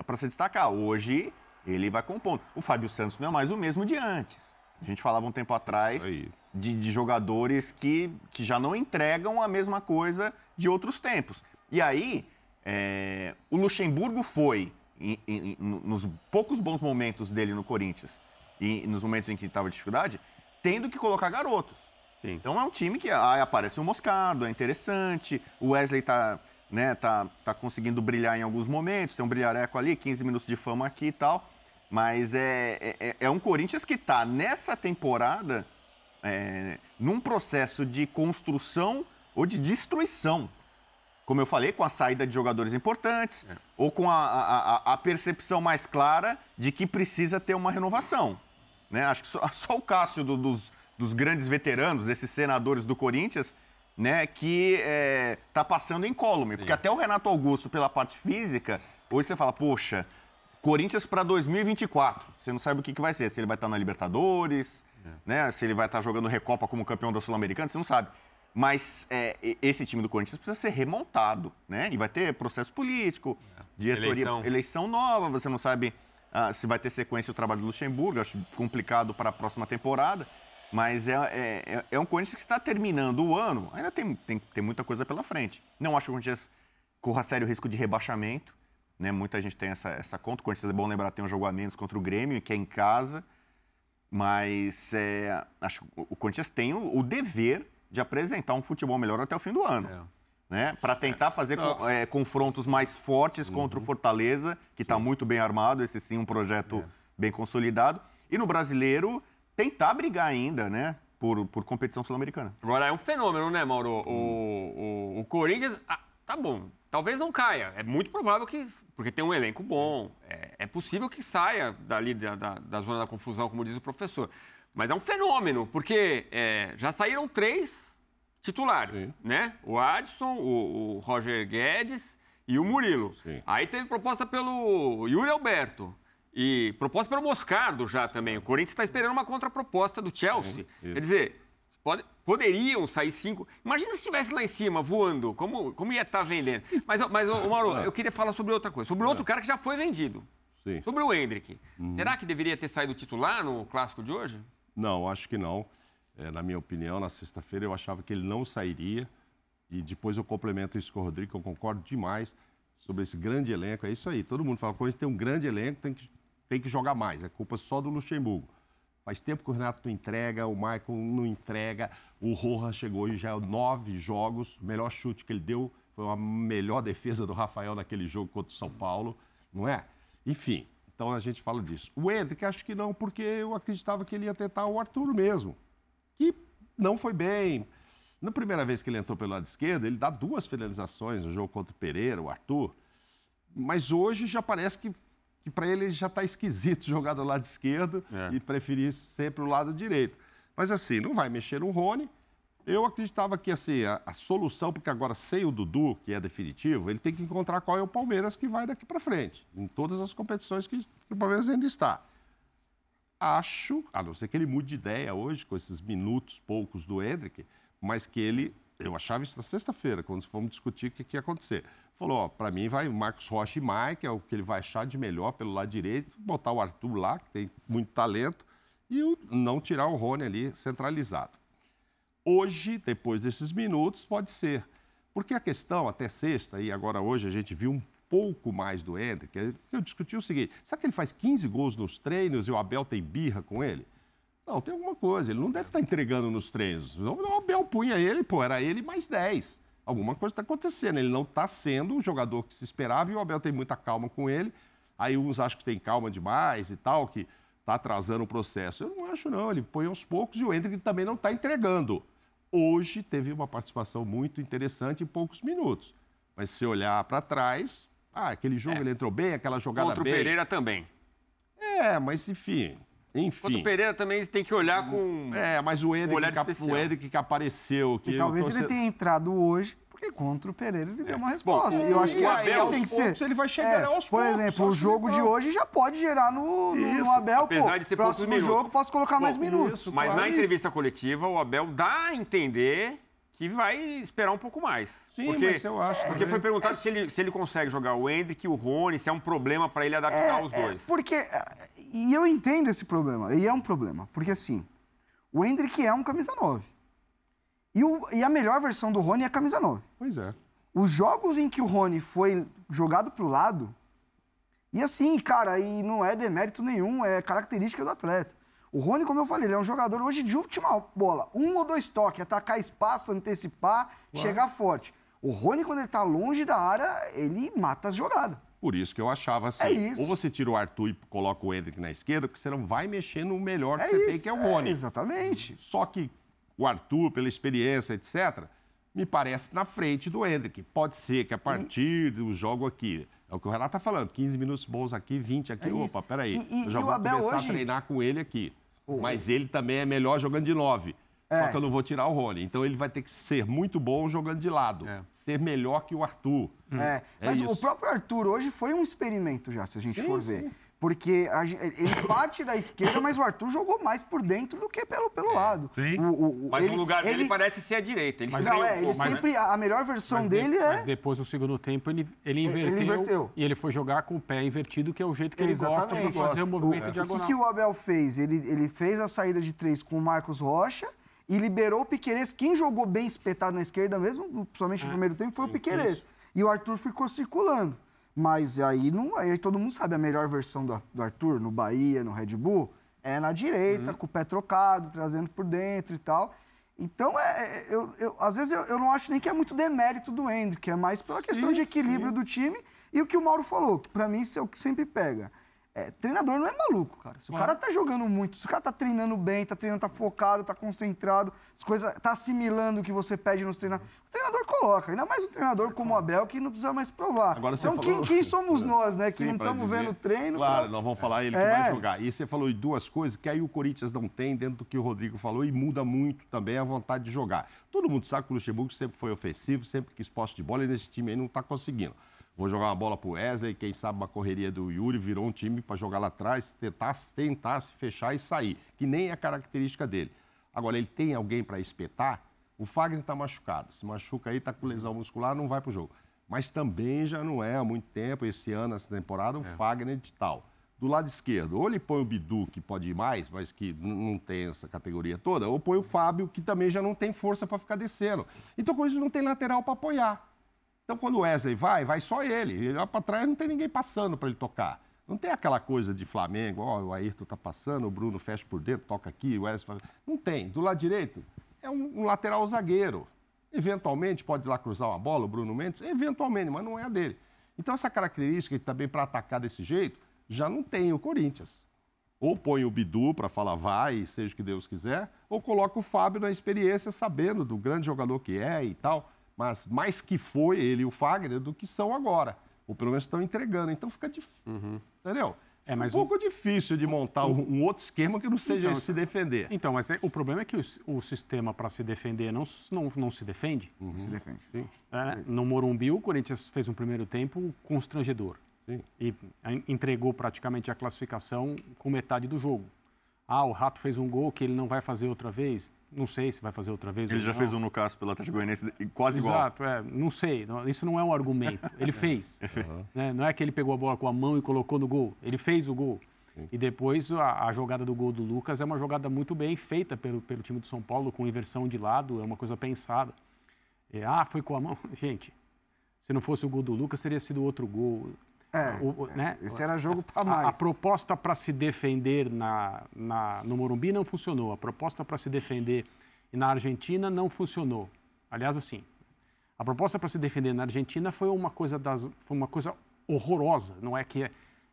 para se destacar. Hoje ele vai compondo. O Fábio Santos não é mais o mesmo de antes. A gente falava um tempo atrás de, de jogadores que, que já não entregam a mesma coisa de outros tempos. E aí, é, o Luxemburgo foi, em- em- nos poucos bons momentos dele no Corinthians e nos momentos em que estava dificuldade, tendo que colocar garotos. Sim. Então é um time que aí aparece o Moscardo, é interessante. O Wesley tá, né, tá, tá conseguindo brilhar em alguns momentos, tem um brilhareco ali, 15 minutos de fama aqui e tal. Mas é, é, é um Corinthians que tá nessa temporada é, num processo de construção ou de destruição. Como eu falei, com a saída de jogadores importantes, ou com a- a- a percepção mais clara de que precisa ter uma renovação. Né? Acho que só, só o Cássio do- dos, dos grandes veteranos, desses senadores do Corinthians, né, que está passando incólume. Porque até o Renato Augusto, pela parte física, hoje você fala, poxa, Corinthians para 2024. Você não sabe o que, que vai ser. Se ele vai estar na Libertadores, né? Se ele vai estar jogando Recopa como campeão da Sul-Americana, você não sabe. Mas é, esse time do Corinthians precisa ser remontado, né? E vai ter processo político, diretoria, Eleição. eleição nova. Você não sabe ah, se vai ter sequência o trabalho do Luxemburgo. Acho complicado para a próxima temporada. Mas é, é, é- é um Corinthians que está terminando o ano. Ainda tem, tem, tem muita coisa pela frente. Não acho que o Corinthians corra sério risco de rebaixamento. Né? Muita gente tem essa, essa conta. O Corinthians é bom lembrar tem um jogo a menos contra o Grêmio, que é em casa. Mas é, acho que o Corinthians tem o, o dever de apresentar um futebol melhor até o fim do ano. Né? Para tentar fazer co- é, confrontos mais fortes contra o Fortaleza, que está muito bem armado, esse sim, um projeto bem consolidado. E no brasileiro, tentar brigar ainda, né? Por, por competição sul-americana. Agora, é um fenômeno, né, Mauro? O, o, o Corinthians, ah, tá bom, talvez não caia. É muito provável que, porque tem um elenco bom, é, é possível que saia dali da, da, da zona da confusão, como diz o professor. Mas é um fenômeno, porque é, já saíram três titulares, Sim. né? O Adson, o, o Roger Guedes e o Murilo. Sim. Aí teve proposta pelo Yuri Alberto. E proposta pelo Moscardo já também. O Corinthians está esperando uma contraproposta do Chelsea. Sim, Quer dizer, pode- poderiam sair cinco. Imagina se estivesse lá em cima, voando, como, como ia estar vendendo. Mas, mas ô, ô, Mauro, eu queria falar sobre outra coisa. Sobre outro cara que já foi vendido. Sobre o Hendrick. Será que deveria ter saído titular no clássico de hoje? Não, acho que não. É, na minha opinião, na sexta-feira eu achava que ele não sairia. E depois eu complemento isso com o Rodrigo, que eu concordo demais sobre esse grande elenco. É isso aí. Todo mundo fala que o Corinthians tem um grande elenco, tem que, tem que jogar mais. É culpa só do Luxemburgo. Faz tempo que o Renato não entrega, o Michael não entrega. O Roja chegou e já é nove jogos. O melhor chute que ele deu foi a melhor defesa do Rafael naquele jogo contra o São Paulo, não é? Enfim, Então a gente fala disso. O Hendrick, acho que não, porque eu acreditava que ele ia tentar o Arthur mesmo. Que não foi bem. Na primeira vez que ele entrou pelo lado esquerdo, ele dá duas finalizações no jogo contra o Pereira, o Arthur. Mas hoje já parece que, que para ele já está esquisito jogar do lado esquerdo É. e preferir sempre o lado direito. Mas assim, não vai mexer no Rony. Eu acreditava que assim, a, a solução, porque agora sem o Dudu, que é definitivo, ele tem que encontrar qual é o Palmeiras que vai daqui para frente, em todas as competições que, que o Palmeiras ainda está. Acho, a não ser que ele mude de ideia hoje, com esses minutos poucos do Hendrick, mas que ele, eu achava isso na sexta-feira, quando fomos discutir o que, que ia acontecer. Falou, para mim vai Marcos Rocha e Mike, é o que ele vai achar de melhor pelo lado direito, botar o Arthur lá, que tem muito talento, e o- não tirar o Rony ali centralizado. Hoje, depois desses minutos, pode ser. Porque a questão, até sexta, e agora hoje a gente viu um pouco mais do Hendrick, eu discuti o seguinte, será que ele faz 15 gols nos treinos e o Abel tem birra com ele? Não, tem alguma coisa, ele não deve estar entregando nos treinos. O Abel punha ele, pô, era ele mais 10. Alguma coisa está acontecendo, ele não está sendo o jogador que se esperava e o Abel tem muita calma com ele. Aí uns acham que tem calma demais e tal, que está atrasando o processo. Eu não acho, não. Ele põe aos poucos e o Hendrick também não está entregando. Hoje teve uma participação muito interessante em poucos minutos. Mas se olhar para trás, ah, aquele jogo ele entrou bem, aquela jogada Contra o bem. Pereira também. É, mas enfim. Enfim. Contra o Pereira também tem que olhar com. É, mas o Hendrick, olhar que, o Hendrick que apareceu. Que E talvez o ele tenha entrado hoje, porque contra o Pereira ele deu uma resposta. Bom, E eu acho que o assim Abel, tem que ser. ele vai chegar É, aos Por exemplo, o jogo de hoje já pode gerar no, no, no Abel. apesar pô, de ser próximo minutos. jogo posso colocar mais Bom, minutos. isso. Mas na Claro, entrevista coletiva, o Abel dá a entender que vai esperar um pouco mais. Sim, porque, mas eu acho Porque também. foi perguntado se, ele, se ele consegue jogar o Hendrick e o Rony, se é um problema para ele adaptar os dois. Porque. é, E eu entendo esse problema. E é um problema. Porque assim, o Hendrick é um camisa 9. E, o- e a melhor versão do Rony é a camisa 9. Pois é. Os jogos em que o Rony foi jogado pro lado, e assim, cara, e não é demérito nenhum, é característica do atleta. O Rony, como eu falei, ele é um jogador hoje de última bola. Um ou dois toques, atacar espaço, antecipar, chegar forte. O Rony, quando ele tá longe da área, ele mata as jogadas. Por isso que eu achava assim. É isso. Ou você tira o Arthur e coloca o Hendrick na esquerda, porque você não vai mexer no melhor que É você isso. tem, que é o Rony. exatamente. Só que o Arthur, pela experiência, etc., me parece na frente do Hendrick. Pode ser que a partir do jogo aqui, é o que o Renato tá falando, 15 minutos bons aqui, 20 aqui. É. Opa, peraí. E- e- eu já vou começar hoje- a treinar com ele aqui. Mas ele também é melhor jogando de 9. Só É. que eu não vou tirar o Rony. Então ele vai ter que ser muito bom jogando de lado. É. Ser melhor que o Arthur. É, É mas o próprio Arthur hoje foi um experimento já, se a gente for ver. Porque a ele parte da esquerda, mas o Arthur jogou mais por dentro do que pelo, pelo lado. Sim. O- o- o- Mas ele- o lugar dele ele- parece ser a direita. Ele Não, é, ele pouco, né? sempre. A melhor versão Mas de- dele Mas é. depois, no segundo tempo, ele, ele, Ele inverteu, inverteu. E ele foi jogar com o pé invertido, que é o jeito que ele gosta para Exatamente. fazer o movimento O- O diagonal. que, que o Abel fez? Ele, ele fez a saída de três com o Marcos Rocha e liberou o Piquerez. Quem jogou bem espetado na esquerda mesmo, principalmente no primeiro tempo, foi o Piquerez. E o Arthur ficou circulando. Mas aí, não, aí todo mundo sabe a melhor versão do, do Arthur no Bahia, no Red Bull, é na direita, com o pé trocado, trazendo por dentro e tal. Então, é, é, eu, eu- às vezes eu, eu não acho nem que é muito demérito do Hendrick, é mais pela questão de equilíbrio do time e o que o Mauro falou, que pra mim isso é o que sempre pega. É, treinador não é maluco, cara. Se o cara tá jogando muito, se o cara tá treinando bem, tá treinando, tá focado, tá concentrado, as coisas, tá assimilando o que você pede nos treinadores, o treinador coloca. Ainda mais um treinador como o Abel, que não precisa mais provar. Agora então, quem, falou- quem somos nós, né? Que Sim, não estamos vendo o treino. Claro, pra- nós vamos falar ele que É. vai jogar. E você falou em duas coisas que aí o Corinthians não tem dentro do que o Rodrigo falou e muda muito também a vontade de jogar. Todo mundo sabe que o Luxemburgo sempre foi ofensivo, sempre quis posse de bola e nesse time aí não está conseguindo. Vou jogar uma bola pro Wesley, quem sabe uma correria do Yuri, virou um time para jogar lá atrás, tentar, tentar se fechar e sair, que nem é a característica dele. Agora, ele tem alguém para espetar? O Fagner está machucado. Se machuca aí, está com lesão muscular, não vai pro jogo. Mas também já não é há muito tempo, esse ano, essa temporada, o Fagner de tal. Do lado esquerdo, ou ele põe o Bidu, que pode ir mais, mas que não tem essa categoria toda, ou põe o Fábio, que também já não tem força para ficar descendo. Então, com isso, não tem lateral para apoiar. Então, quando o Wesley vai, vai só ele. Ele lá para trás não tem ninguém passando para ele tocar. Não tem aquela coisa de Flamengo, ó, o Ayrton tá passando, o Bruno fecha por dentro, toca aqui, o Wesley. Não tem. Do lado direito, é um, um lateral zagueiro. Eventualmente pode ir lá cruzar uma bola, o Bruno Mendes, eventualmente, mas não é a dele. Então, essa característica também para atacar desse jeito, já não tem o Corinthians. Ou põe o Bidu para falar vai, seja o que Deus quiser, ou coloca o Fábio na experiência, sabendo do grande jogador que é e tal. Mas mais que foi ele e o Fagner do que são agora. Ou pelo menos estão entregando. Então fica difícil. Uhum. Entendeu? É, mas um pouco difícil de montar um, um outro esquema que não seja Então, se defender. Então, mas é- o problema é que o, o sistema para se defender não, não, não se defende. Se defende. né? No Morumbi, o Corinthians fez um primeiro tempo constrangedor. Sim. E en- entregou praticamente a classificação com metade do jogo. Ah, o Rato fez um gol que ele não vai fazer outra vez. Não sei se vai fazer outra vez. Ele já não. fez um no caso pelo Atlético Goianiense quase igual. Exato, é, não sei, isso não é um argumento. Ele fez. né? Não é que ele pegou a bola com a mão e colocou no gol. Ele fez o gol. E depois a, a jogada do gol do Lucas é uma jogada muito bem feita pelo, pelo time do São Paulo, com inversão de lado, é uma coisa pensada. É, ah, foi com a mão. Gente, se não fosse o gol do Lucas, teria sido outro gol. É, O- o- né? esse era jogo pra A- mais. A, proposta para se defender na, na- no Morumbi não funcionou. A proposta para se defender na Argentina não funcionou. Aliás, assim, a proposta para se defender na Argentina foi uma coisa das, foi uma coisa horrorosa. Não é que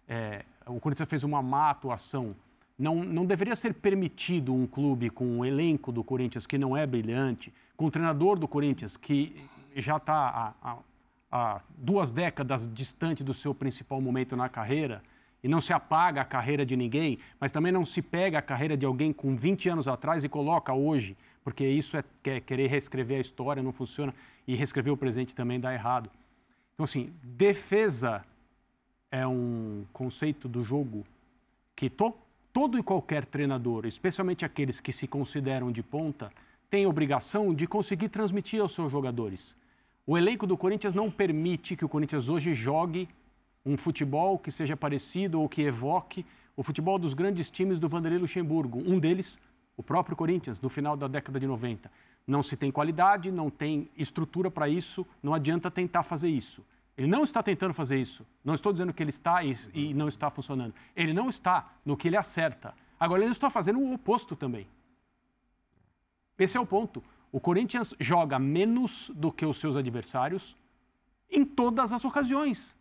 é, o Corinthians fez uma má atuação. Não, não deveria ser permitido um clube com um elenco do Corinthians que não é brilhante, com o treinador do Corinthians que já está duas décadas distante do seu principal momento na carreira, e não se apaga a carreira de ninguém, mas também não se pega a carreira de alguém com 20 anos atrás e coloca hoje, porque isso é quer- querer reescrever a história, não funciona, e reescrever o presente também dá errado. Então, assim, defesa é um conceito do jogo que to- todo e qualquer treinador, especialmente aqueles que se consideram de ponta, tem obrigação de conseguir transmitir aos seus jogadores. O elenco do Corinthians não permite que o Corinthians hoje jogue um futebol que seja parecido ou que evoque o futebol dos grandes times do Vanderlei Luxemburgo. Um deles, o próprio Corinthians, no final da década de 90. Não se tem qualidade, não tem estrutura para isso, não adianta tentar fazer isso. Ele não está tentando fazer isso. Não estou dizendo que ele está e, e não está funcionando. Ele não está no que ele acerta. Agora, ele está fazendo o oposto também. Esse é o ponto. O Corinthians joga menos do que os seus adversários em todas as ocasiões.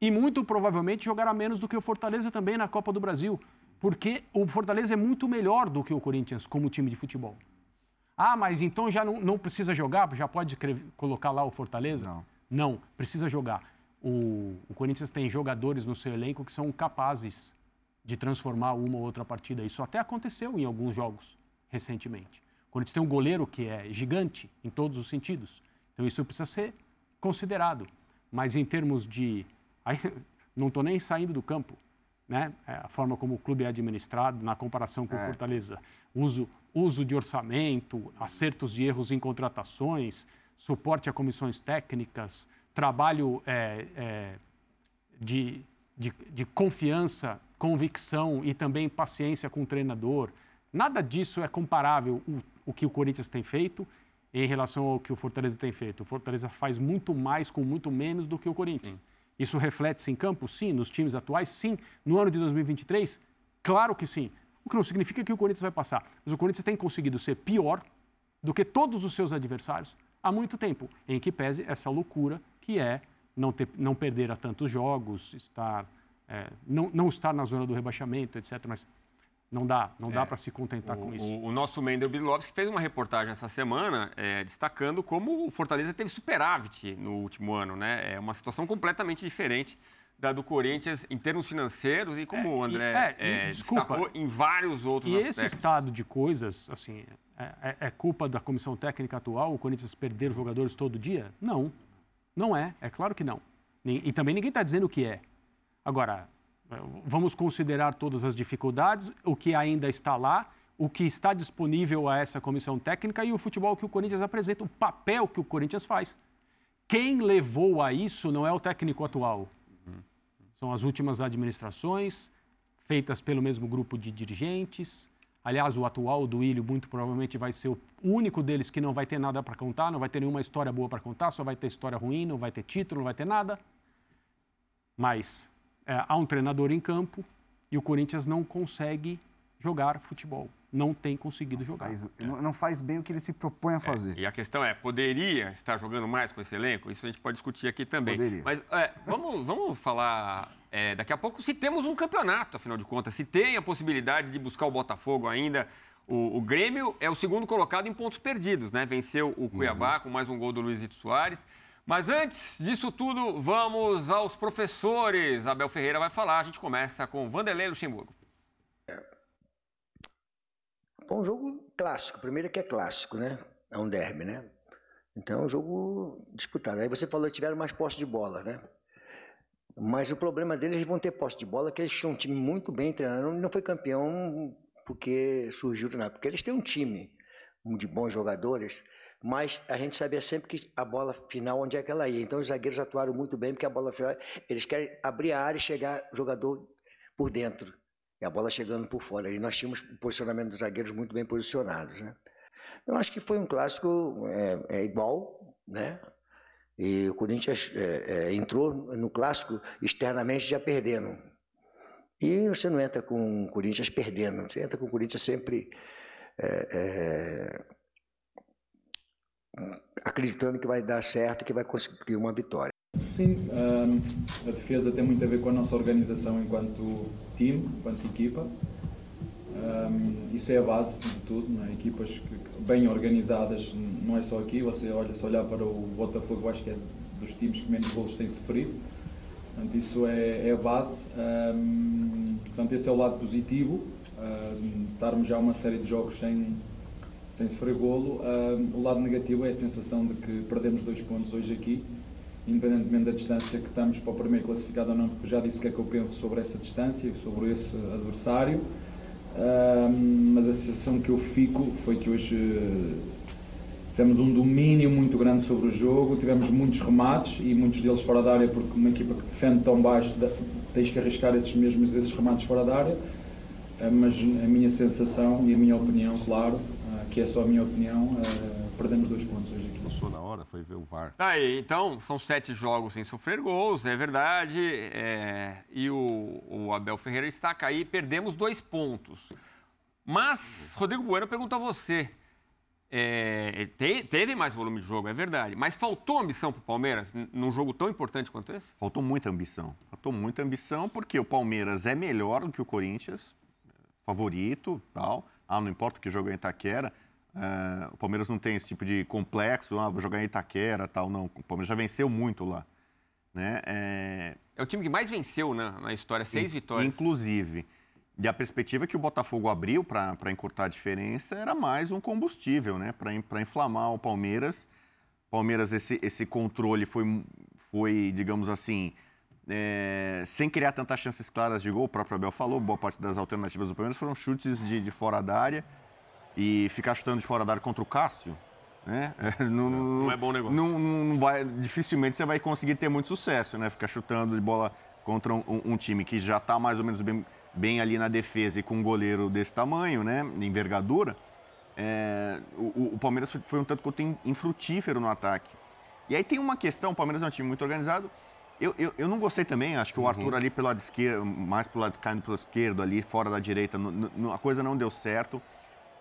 E muito provavelmente jogará menos do que o Fortaleza também na Copa do Brasil. Porque o Fortaleza é muito melhor do que o Corinthians como time de futebol. Ah, mas então já não, não precisa jogar? Já pode colocar lá o Fortaleza? Não. Não, precisa jogar. O, o Corinthians tem jogadores no seu elenco que são capazes de transformar uma ou outra partida. Isso até aconteceu em alguns jogos recentemente. O Corinthians tem um goleiro que é gigante em todos os sentidos. Então isso precisa ser considerado. Mas em termos de. Aí, não estou nem saindo do campo. Né? É, A forma como o clube é administrado na comparação com o Fortaleza. Uso, uso de orçamento, acertos de erros em contratações, suporte a comissões técnicas, trabalho é, é, de, de, de confiança, convicção e também paciência com o treinador. Nada disso é comparável o, o que o Corinthians tem feito em relação ao que o Fortaleza tem feito. O Fortaleza faz muito mais com muito menos do que o Corinthians. Isso reflete-se em campo? Sim. Nos times atuais? Sim. No ano de 2023? Claro que sim. O que não significa que o Corinthians vai passar. Mas o Corinthians tem conseguido ser pior do que todos os seus adversários há muito tempo, em que pese essa loucura que é não, ter, não perder a tantos jogos, estar, é, não, não estar na zona do rebaixamento, etc. Mas não dá, não dá para se contentar com isso. O, o nosso Mendel Bilovski fez uma reportagem essa semana é, destacando como o Fortaleza teve superávit no último ano, né? É uma situação completamente diferente da do Corinthians em termos financeiros e como É, o e- André é, e, é, desculpa, destacou em vários outros E aspectos. esse estado de coisas, assim, é, é- é culpa da comissão técnica atual, o Corinthians perder jogadores todo dia? Não, não é, é claro que não. Ni- E também ninguém está dizendo que é. Agora, vamos considerar todas as dificuldades, o que ainda está lá, o que está disponível a essa comissão técnica e o futebol que o Corinthians apresenta, o papel que o Corinthians faz. Quem levou a isso não é o técnico atual. São as últimas administrações, feitas pelo mesmo grupo de dirigentes. Aliás, o atual, o Duílio, muito provavelmente vai ser o único deles que não vai ter nada para contar, não vai ter nenhuma história boa para contar, só vai ter história ruim, não vai ter título, não vai ter nada. Mas é, há um treinador em campo e o Corinthians não consegue jogar futebol. não tem conseguido jogar. Faz- não, não faz bem o que ele se propõe a fazer. E a questão é, poderia estar jogando mais com esse elenco? Isso a gente pode discutir aqui também. Poderia. Mas é, vamos, vamos falar é, daqui a pouco se temos um campeonato, afinal de contas, se tem a possibilidade de buscar o Botafogo ainda. O, o Grêmio é o segundo colocado em pontos perdidos, né? Venceu o Cuiabá com mais um gol do Luizito Soares. Mas antes disso tudo, vamos aos professores. Abel Ferreira vai falar. A gente começa com Vanderlei Luxemburgo. Foi um jogo clássico. Primeiro que é clássico, né? É um derby, né? Então é um jogo disputado. Aí você falou que tiveram mais posse de bola, né? Mas o problema deles, eles vão ter posse de bola, que eles tinham um time muito bem treinado. Não foi campeão porque surgiu do nada. Porque eles têm um time de bons jogadores, mas a gente sabia sempre que a bola final, onde é que ela ia. Então os zagueiros atuaram muito bem, porque a bola final, eles querem abrir a área e chegar jogador por dentro. E a bola chegando por fora. E nós tínhamos o posicionamento dos zagueiros muito bem posicionados, né? Eu acho que foi um clássico é, é igual, né? E o Corinthians é, é, entrou no clássico externamente já perdendo. E você não entra com o Corinthians perdendo, você entra com o Corinthians sempre é, é, acreditando que vai dar certo, que vai conseguir uma vitória. Sim, a defesa tem muito a ver com a nossa organização enquanto time, enquanto equipa. Isso é a base de tudo, não é? equipas bem organizadas, não é só aqui, você olha, se olhar para o Botafogo, acho que é dos times que menos golos têm sofrido. Portanto, isso é, é a base. Portanto, esse é o lado positivo, estarmos já uma série de jogos sem, sem sofrer golo. Hum, o lado negativo é a sensação de que perdemos dois pontos hoje aqui, independentemente da distância que estamos para o primeiro classificado ou não, porque já disse o que é que eu penso sobre essa distância, sobre esse adversário. Hum, mas a sensação que eu fico foi que hoje eh, tivemos um domínio muito grande sobre o jogo, tivemos muitos remates e muitos deles fora da área, porque uma equipa que defende tão baixo tens que arriscar esses mesmos esses remates fora da área. Mas a minha sensação e a minha opinião, claro, que é só a minha opinião, eh, perdemos dois pontos hoje aqui. Passou na hora, foi ver o VAR. Tá aí, então, são sete jogos sem sofrer gols, é verdade. é, e o, o Abel Ferreira destaca aí, perdemos dois pontos. Mas, Rodrigo Bueno pergunta a você. é, te- teve mais volume de jogo, é verdade. Mas faltou ambição para o Palmeiras num jogo tão importante quanto esse? Faltou muita ambição. Faltou muita ambição porque o Palmeiras é melhor do que o Corinthians, favorito, tal. Ah, não importa o que jogou em Itaquera. Ah, o Palmeiras não tem esse tipo de complexo, ah, vou jogar em Itaquera, tal, não. O Palmeiras já venceu muito lá. Né? É, É o time que mais venceu né, na história, seis In- vitórias. Inclusive. E a perspectiva que o Botafogo abriu para encurtar a diferença era mais um combustível, né? Para inflamar o Palmeiras. Palmeiras, esse, esse controle foi, foi digamos assim, é, sem criar tantas chances claras de gol. O próprio Abel falou, boa parte das alternativas do Palmeiras foram chutes de, de fora da área. E ficar chutando de fora da área contra o Cássio, né? Não, Não é bom negócio. não, não vai, dificilmente você vai conseguir ter muito sucesso, né? Ficar chutando de bola contra um, um time que já está mais ou menos bem, bem ali na defesa e com um goleiro desse tamanho, né? Envergadura. É, o, o Palmeiras foi, um tanto quanto in- infrutífero no ataque. E aí tem uma questão, o Palmeiras é um time muito organizado. Eu, eu, eu não gostei também, acho que o Arthur ali pelo lado esquerdo, mais pelo lado caindo pelo esquerdo ali, fora da direita, no- no- a coisa não deu certo.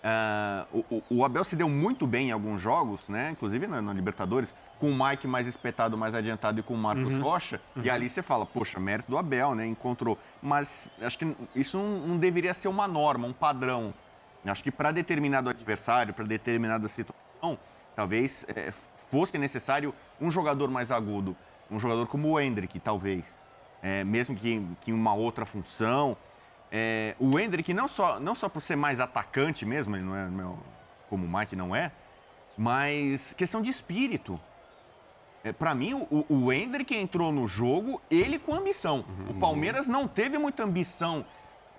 Ah, o, o- Abel se deu muito bem em alguns jogos, né? Inclusive na, na Libertadores, com o Mike mais espetado, mais adiantado e com o Marcos Rocha. E ali você fala, poxa, mérito do Abel, né? Encontrou. Mas acho que isso não, não deveria ser uma norma, um padrão. Acho que para determinado adversário, para determinada situação, talvez eh, fosse necessário um jogador mais agudo. Um jogador como o Hendrick, talvez. Eh, mesmo que, que em uma outra função. É, o Hendrick, não só, não só por ser mais atacante mesmo, ele não é meu, como o Mike não é, mas questão de espírito. É, para mim, o, o Hendrick entrou no jogo, ele com ambição. O Palmeiras não teve muita ambição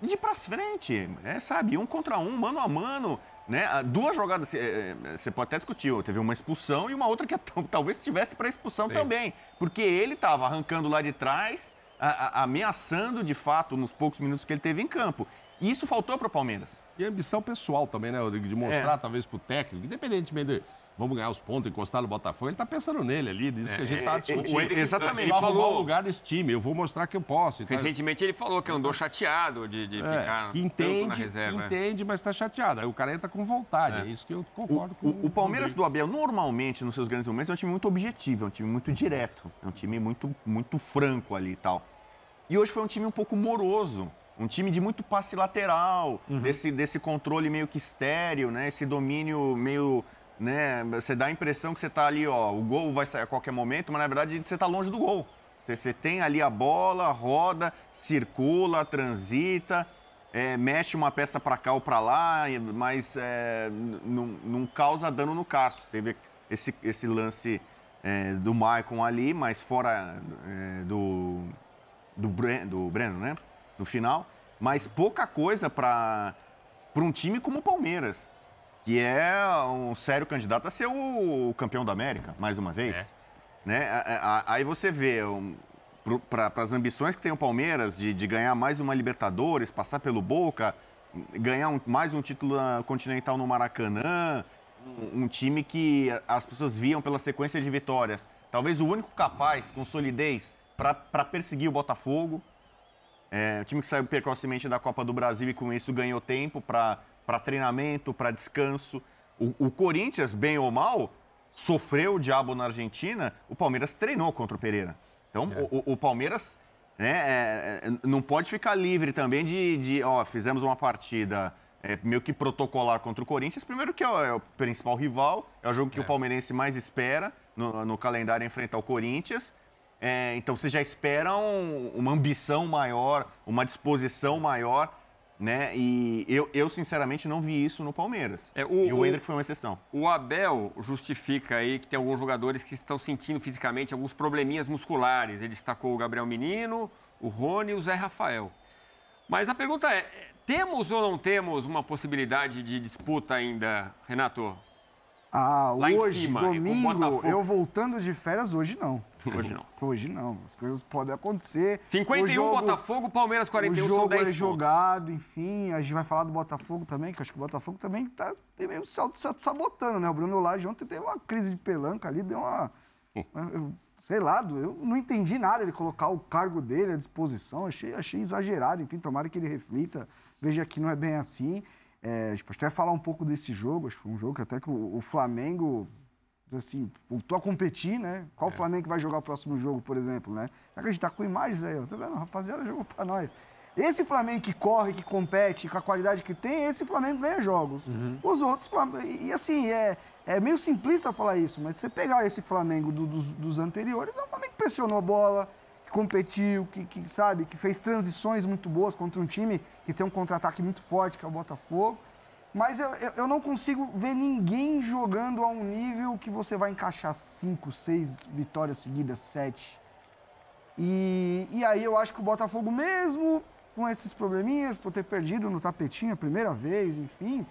de ir pra frente, é, sabe? Um contra um, mano a mano. Né? Ah, Duas jogadas, é, é, você pode até discutir, teve uma expulsão e uma outra que talvez tivesse para expulsão também. Porque ele estava arrancando lá de trás, a- a- ameaçando de fato nos poucos minutos que ele teve em campo. E isso faltou para o Palmeiras. E a ambição pessoal também, né, Rodrigo? De mostrar, É. talvez, pro técnico, independentemente de, vamos ganhar os pontos, encostar no Botafogo. Ele tá pensando nele ali, disso que a gente tá discutindo. o Hendrick- exatamente. ele Só falou- um lugar nesse time, eu vou mostrar que eu posso. e tal. Recentemente ele falou que andou chateado de, de É, ficar que tanto na entende, reserva. que entende, mas está chateado. Aí o cara entra com vontade. É, isso que eu concordo com O, o Palmeiras Rodrigo. do Abel, normalmente, nos seus grandes momentos, é um time muito objetivo, é um time muito direto, é um time muito, muito franco ali e tal. E hoje foi um time um pouco moroso, um time de muito passe lateral, desse, desse controle meio que estéreo, né? Esse domínio meio. Né? Você dá a impressão que você tá ali, ó, o gol vai sair a qualquer momento, mas na verdade você tá longe do gol. Você, você tem ali a bola, roda, circula, transita, é, mexe uma peça para cá ou para lá, mas é, não, não causa dano no Cássio. Teve esse, esse lance é, do Maicon ali, mas fora é, do, do, Bre- do Breno, né? No final. Mas pouca coisa para um time como o Palmeiras, que é um sério candidato a ser o campeão da América, mais uma vez. Né? A- a- Aí você vê um, para as ambições que tem o Palmeiras de, de ganhar mais uma Libertadores, passar pelo Boca, ganhar um- mais um título continental no Maracanã, um, um time que as pessoas viam pela sequência de vitórias. Talvez o único capaz, com solidez, para perseguir o Botafogo. É, o time que saiu precocemente da Copa do Brasil e com isso ganhou tempo para treinamento, para descanso. O, o Corinthians, bem ou mal, sofreu o diabo na Argentina, o Palmeiras treinou contra o Pereira. Então, o, o- o Palmeiras né, é, é, não pode ficar livre também de, de, ó, fizemos uma partida é, meio que protocolar contra o Corinthians. Primeiro que é o, é o principal rival, é o jogo que o palmeirense mais espera no, no calendário enfrentar o Corinthians. É, então você já espera um- uma ambição maior, uma disposição maior, né? E eu, eu, sinceramente não vi isso no Palmeiras. É, o- e o Hendrick foi uma exceção. O Abel justifica aí que tem alguns jogadores que estão sentindo fisicamente alguns probleminhas musculares. Ele destacou o Gabriel Menino, o Rony e o Zé Rafael. Mas a pergunta é: temos ou não temos uma possibilidade de disputa ainda, Renato? Ah, Lá hoje, domingo, eu voltando de férias, hoje não. Hoje não. Hoje não. As coisas podem acontecer. 51 O jogo- Botafogo, Palmeiras 41 o são jogo 10 é pontos. jogado, enfim. A gente vai falar do Botafogo também, que acho que o Botafogo também tá tem meio se sabotando, né? O Bruno Lage ontem teve uma crise de pelanca ali, deu uma. eu- sei lá, eu não entendi nada ele colocar o cargo dele à disposição. Achei, achei exagerado. Enfim, tomara que ele reflita, veja que não é bem assim. É, tipo, a gente vai falar um pouco desse jogo. Acho que foi um jogo que até que o, o Flamengo assim, voltou a competir, né? Qual Flamengo que vai jogar o próximo jogo, por exemplo, né? Já que a gente tá com imagens aí, ó. Tá vendo? Rapaziada jogou pra nós. Esse Flamengo que corre, que compete, com a qualidade que tem, esse Flamengo ganha jogos. Os outros, e assim, é, é meio simplista falar isso, mas se você pegar esse Flamengo do- dos, dos anteriores, é um Flamengo que pressionou a bola, que competiu, que, que, sabe, que fez transições muito boas contra um time que tem um contra-ataque muito forte, que é o Botafogo. Mas eu, eu, não consigo ver ninguém jogando a um nível que você vai encaixar cinco, seis vitórias seguidas, sete. E, e aí eu acho que o Botafogo, mesmo com esses probleminhas, por ter perdido no tapetinho a primeira vez, enfim,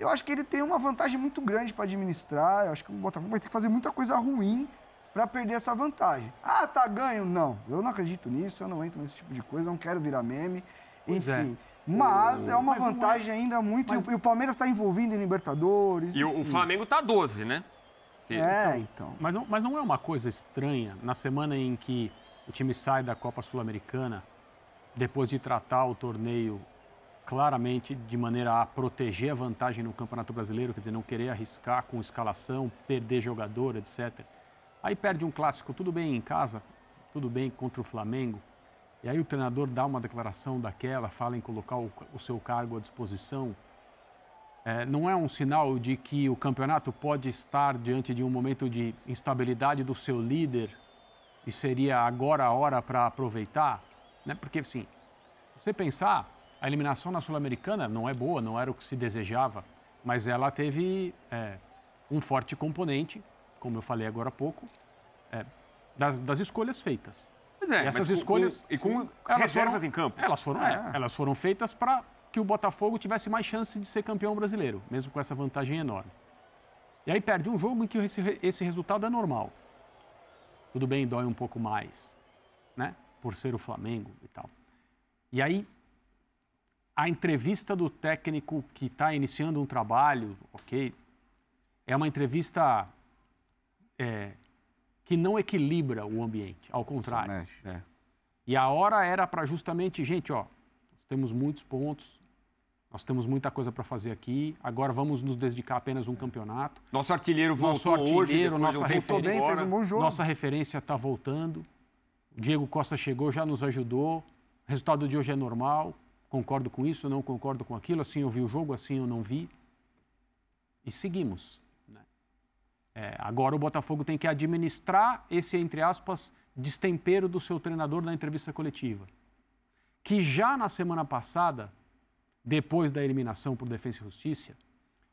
eu acho que ele tem uma vantagem muito grande para administrar. Eu acho que o Botafogo vai ter que fazer muita coisa ruim para perder essa vantagem. Ah, tá ganho? Não. Eu não acredito nisso, eu não entro nesse tipo de coisa, não quero virar meme. Pois é. Enfim. Mas é uma Mas é- vantagem ainda muito. Mas- E o- Palmeiras está envolvido em Libertadores. E o, o enfim. Flamengo tá 12, né? É, então. Mas não, mas não é uma coisa estranha na semana em que o time sai da Copa Sul-Americana, depois de tratar o torneio claramente de maneira a proteger a vantagem no Campeonato Brasileiro, quer dizer, não querer arriscar com escalação, perder jogador, etc. Aí perde um clássico, tudo bem em casa, tudo bem contra o Flamengo. E aí o treinador dá uma declaração daquela, fala em colocar o, o seu cargo à disposição. É, não é um sinal de que o campeonato pode estar diante de um momento de instabilidade do seu líder e seria agora a hora para aproveitar? Né? Porque, assim, se você pensar, a eliminação na Sul-Americana não é boa, não era o que se desejava, mas ela teve é, um forte componente, como eu falei agora há pouco, é, das, das escolhas feitas. Pois é, E essas escolhas com- e com elas reservas foram- em campo. Elas foram, é, elas foram feitas para que o Botafogo tivesse mais chance de ser campeão brasileiro, mesmo com essa vantagem enorme. E aí perde um jogo em que esse, esse resultado é normal. Tudo bem, dói um pouco mais, né? Por ser o Flamengo e tal. E aí a entrevista do técnico que está iniciando um trabalho, ok, é uma entrevista é, que não equilibra o ambiente, ao contrário. mexe. É. E a hora era para justamente, gente, ó, nós temos muitos pontos, nós temos muita coisa para fazer aqui, agora vamos nos dedicar apenas a um campeonato. Nosso artilheiro Nosso voltou hoje. artilheiro, depois nossa referência. Bem, um bom jogo. Nossa referência está voltando. O Diego Costa chegou, já nos ajudou. O resultado de hoje é normal. Concordo com isso, não concordo com aquilo. Assim eu vi o jogo, assim eu não vi. E seguimos. É, agora o Botafogo tem que administrar esse, entre aspas, destempero do seu treinador na entrevista coletiva. Que já na semana passada, depois da eliminação por Defesa e Justiça,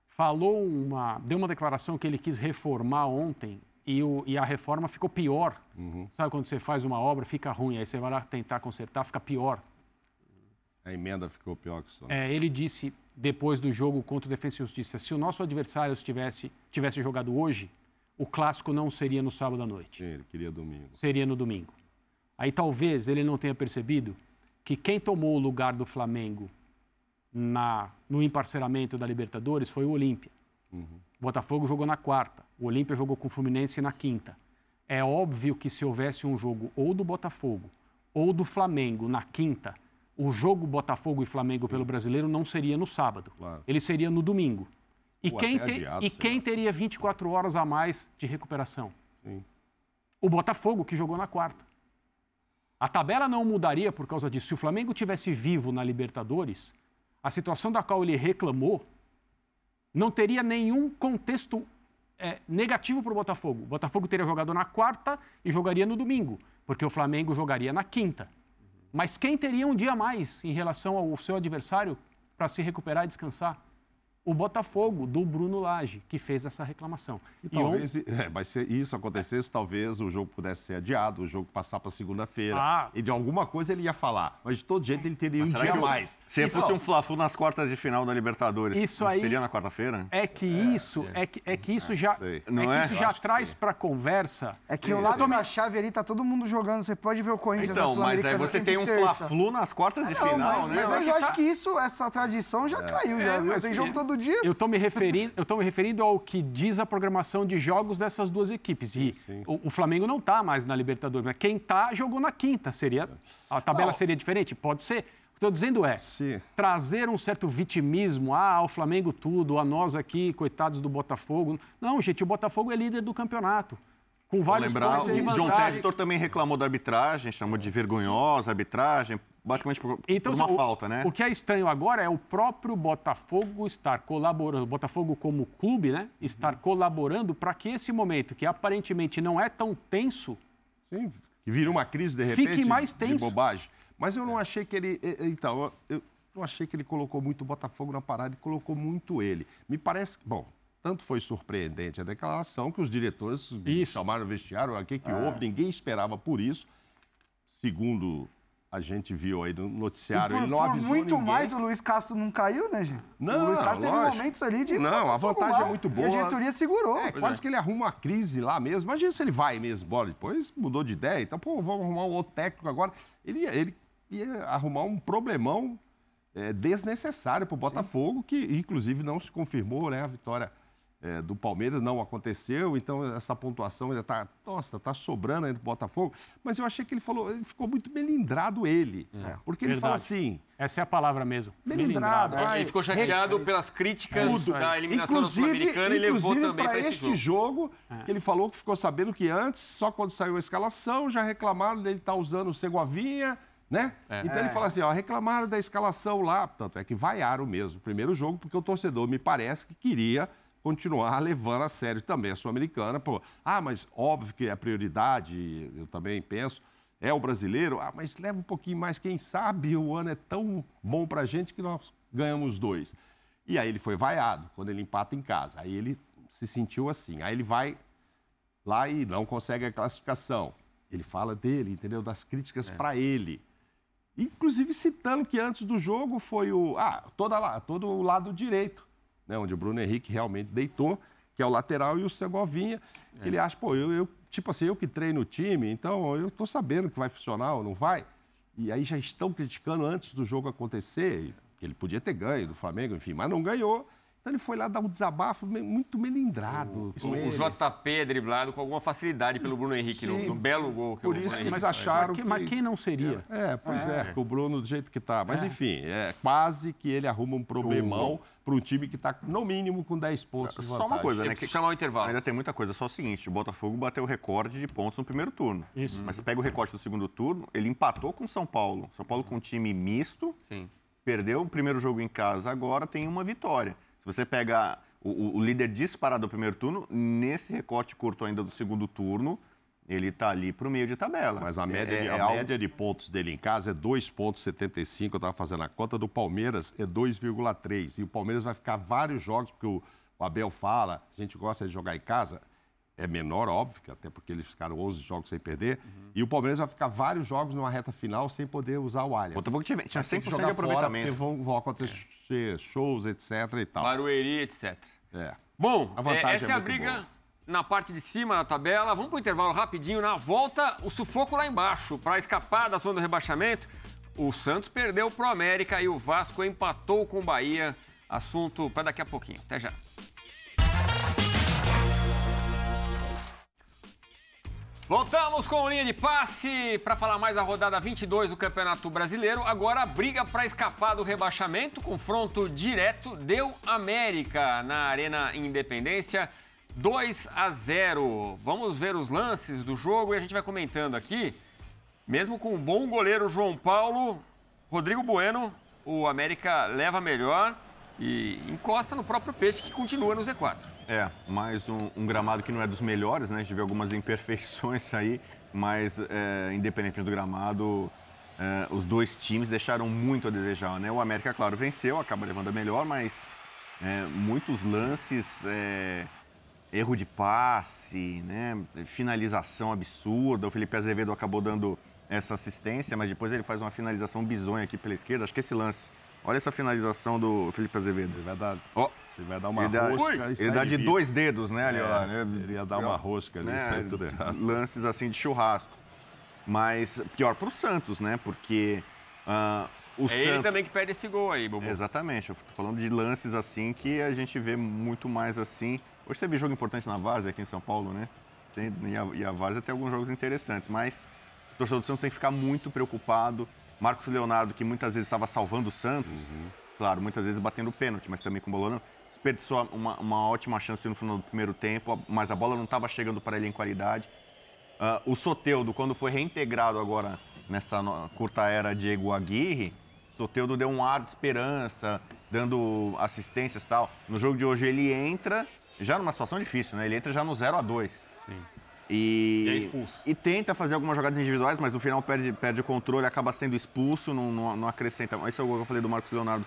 falou uma, deu uma declaração que ele quis reformar ontem e, o- e a reforma ficou pior. Sabe quando você faz uma obra, fica ruim, aí você vai lá tentar consertar, fica pior. A emenda ficou pior que isso. É, ele disse, depois do jogo contra o Defesa e Justiça, se o nosso adversário tivesse, tivesse jogado hoje, o clássico não seria no sábado à noite, Sim, ele queria domingo. seria no domingo. Aí talvez ele não tenha percebido que quem tomou o lugar do Flamengo na, no emparceramento da Libertadores foi o Olímpia. O Botafogo jogou na quarta, o Olímpia jogou com o Fluminense na quinta. É óbvio que se houvesse um jogo ou do Botafogo ou do Flamengo na quinta, o jogo Botafogo e Flamengo pelo brasileiro não seria no sábado. Claro. Ele seria no domingo. E, Ou quem, te- adiado, e quem teria 24 horas a mais de recuperação? Sim. O Botafogo, que jogou na quarta. A tabela não mudaria por causa disso. Se o Flamengo tivesse vivo na Libertadores, a situação da qual ele reclamou não teria nenhum contexto é, negativo para o Botafogo. O Botafogo teria jogado na quarta e jogaria no domingo, porque o Flamengo jogaria na quinta. Mas quem teria um dia mais em relação ao seu adversário para se recuperar e descansar? O Botafogo, do Bruno Lage, que fez essa reclamação. E E on- talvez, é, mas se isso acontecesse, talvez o jogo pudesse ser adiado, o jogo passar para segunda-feira. Ah. E de alguma coisa ele ia falar. Mas de todo jeito ele teria um Será dia mais. Se Isso- fosse um Fla-Flu nas quartas de final da Libertadores, Isso aí- seria na quarta-feira? É que isso, é que, é que isso já, sei. é Não que é? isso Eu já traz para a conversa. É que o lado da chave ali tá todo mundo jogando. Você pode ver o Corinthians na Então, mas aí você tem um. Fla-Flu nas quartas de Não, final, mas, né? mas eu acho que isso, essa tradição já caiu, já, mas Tem jogo todo dia. Eu estou me referindo, eu tô me referindo ao que diz a programação de jogos dessas duas equipes. E o, o Flamengo não está mais na Libertadores, mas quem está jogou na quinta. Seria a tabela Não. seria diferente? Pode ser. O que estou dizendo é Sim. trazer um certo vitimismo, ah, o Flamengo tudo, a nós aqui, coitados do Botafogo. Não, gente, o Botafogo é líder do campeonato. Com vários lembrar, pontos de o João vantagem. Textor também reclamou da arbitragem, chamou de vergonhosa a arbitragem, basicamente por, por uma o, falta, né? O que é estranho agora é o próprio Botafogo estar colaborando, o Botafogo como clube, né, estar colaborando para que esse momento, que aparentemente não é tão tenso, Sim, que vira uma crise de Fique repente mais de tenso. bobagem. Mas eu não achei que ele. Então, eu não achei que ele colocou muito o Botafogo na parada e colocou muito ele. Me parece que, bom, tanto foi surpreendente a declaração que os diretores Isso. chamaram o vestiário, o que, que houve, ninguém esperava por isso. Segundo a gente viu aí no E noticiário, por, ele não por avisou muito ninguém. mais o Luiz Castro não caiu, né, gente? Não, o Luiz Castro teve lógico. momentos ali de. Não, a vantagem lá, é muito E boa. a diretoria segurou. É, quase que ele arruma uma crise lá mesmo. Imagina se ele vai mesmo embora. Depois mudou de ideia. Então, pô, vamos arrumar um outro técnico agora. Ele, ia- ele ia arrumar um problemão é, desnecessário para o Botafogo, que inclusive não se confirmou, né? A vitória é, do Palmeiras não aconteceu. Então, essa pontuação ainda está, nossa, está sobrando aí do Botafogo. Mas eu achei que ele falou, ele ficou muito melindrado ele. porque ele fala Verdade. assim. essa é a palavra mesmo. Melindrado. Melindrado. Ah, Ele ficou chateado pelas críticas Tudo. da eliminação da Sul-Americana e levou inclusive também para esse este jogo. jogo, que ele falou que ficou sabendo que antes, só quando saiu a escalação, já reclamaram dele estar usando o Segovinha, né? Então ele fala assim, ó, reclamaram da escalação lá, tanto é que vaiaram mesmo o primeiro jogo, porque o torcedor me parece que queria continuar levando a sério também a Sul-Americana. Ah, mas óbvio que a prioridade, eu também penso, é o brasileiro. Ah, mas leva um pouquinho mais, quem sabe o ano é tão bom pra gente que nós ganhamos dois. E aí ele foi vaiado quando ele empata em casa. Aí ele se sentiu assim. Aí ele vai lá e não consegue a classificação. Ele fala dele, entendeu? Das críticas pra ele. Inclusive citando que antes do jogo foi o. Ah, toda lá, todo o lado direito, né? Onde o Bruno Henrique realmente deitou, que é o lateral, e o Segovinha, que ele acha, pô, eu, eu, tipo assim, eu que treino o time, então eu tô sabendo que vai funcionar ou não vai. E aí já estão criticando antes do jogo acontecer, que ele podia ter ganho do Flamengo, enfim, mas não ganhou. Então ele foi lá dar um desabafo muito melindrado. O, o. JP é driblado com alguma facilidade pelo Bruno Henrique no, Sim. no belo gol que Por o isso Bruno que Henrique eles acharam Mas, que- que... mas quem não seria? É, pois é, com o Bruno do jeito que tá. Mas enfim, é quase que ele arruma um problemão para um time que está, no mínimo, com 10 pontos de Só uma vantagem. coisa, né? que chamar o intervalo. Ainda tem muita coisa, só o seguinte, o Botafogo bateu o recorde de pontos no primeiro turno. Isso. Mas você pega o recorte do segundo turno, ele empatou com o São Paulo. São Paulo com um time misto, Sim. perdeu o primeiro jogo em casa, agora tem uma vitória. Se você pega o, o- o líder disparado do primeiro turno, nesse recorte curto ainda do segundo turno, ele tá ali pro meio de tabela. Mas a média, É- de, é a algo- média de pontos dele em casa é 2,75. Eu estava fazendo a conta do Palmeiras, é 2,3. E o Palmeiras vai ficar vários jogos, porque o, o Abel fala, a gente gosta de jogar em casa. É menor, óbvio, que até porque eles ficaram 11 jogos sem perder. E o Palmeiras vai ficar vários jogos numa reta final sem poder usar o Allianz. O Botafogo tinha, tinha Vai ter que 100% de aproveitamento. porque vão, vão acontecer shows, etc e tal. Barueri, etc. É. Bom, A vantagem é, essa é é, a briga boa. na parte de cima da tabela. Vamos para o intervalo rapidinho. Na volta, o sufoco lá embaixo. Para escapar da zona do rebaixamento, o Santos perdeu para o América e o Vasco empatou com o Bahia. Assunto para daqui a pouquinho. Até já. Voltamos com linha de passe para falar mais da rodada 22 do Campeonato Brasileiro. Agora a briga para escapar do rebaixamento, confronto direto deu América na Arena Independência 2 a 0. Vamos ver os lances do jogo e a gente vai comentando aqui. Mesmo com o bom goleiro João Paulo, Rodrigo Bueno, o América leva melhor e encosta no próprio peixe que continua no Z4. É, mais um, um gramado que não é dos melhores, né? A gente vê algumas imperfeições aí, mas é, independente do gramado, é, os dois times deixaram muito a desejar, né? O América, claro, venceu, acaba levando a melhor, mas é, muitos lances, é, erro de passe, né? Finalização absurda. O Felipe Azevedo acabou dando essa assistência, mas depois ele faz uma finalização bizonha aqui pela esquerda. Acho que esse lance. Olha essa finalização do Felipe Azevedo. Ele vai dar, Ó, ele vai dar uma ele dá, rosca e ele dá de vivo. dois dedos, né, ali, É, ó, né? ele ia dar uma rosca ali, sai tudo errado. Lances assim de churrasco. Mas pior pro Santos, né? Porque ah, o É ele Santos. também que perde esse gol aí, Bobo. Exatamente, eu tô falando de lances assim que a gente vê muito mais assim. Hoje teve jogo importante na Várzea aqui em São Paulo, né? E a, e a Várzea tem alguns jogos interessantes, mas o torcedor do Santos tem que ficar muito preocupado. Marcos Leonardo, que muitas vezes estava salvando o Santos, claro, muitas vezes batendo pênalti, mas também com bola não. Desperdiçou uma, uma ótima chance no final do primeiro tempo, mas a bola não estava chegando para ele em qualidade. Ah, o Soteudo, quando foi reintegrado agora nessa curta era Diego Aguirre, Soteudo deu um ar de esperança, dando assistências e tal. No jogo de hoje ele entra, já numa situação difícil, né? Ele entra já no 0 a 2 E, E é expulso. e tenta fazer algumas jogadas individuais, mas no final perde, perde o controle, acaba sendo expulso, não, não, não acrescenta. Esse é o gol que eu falei do Marcos Leonardo,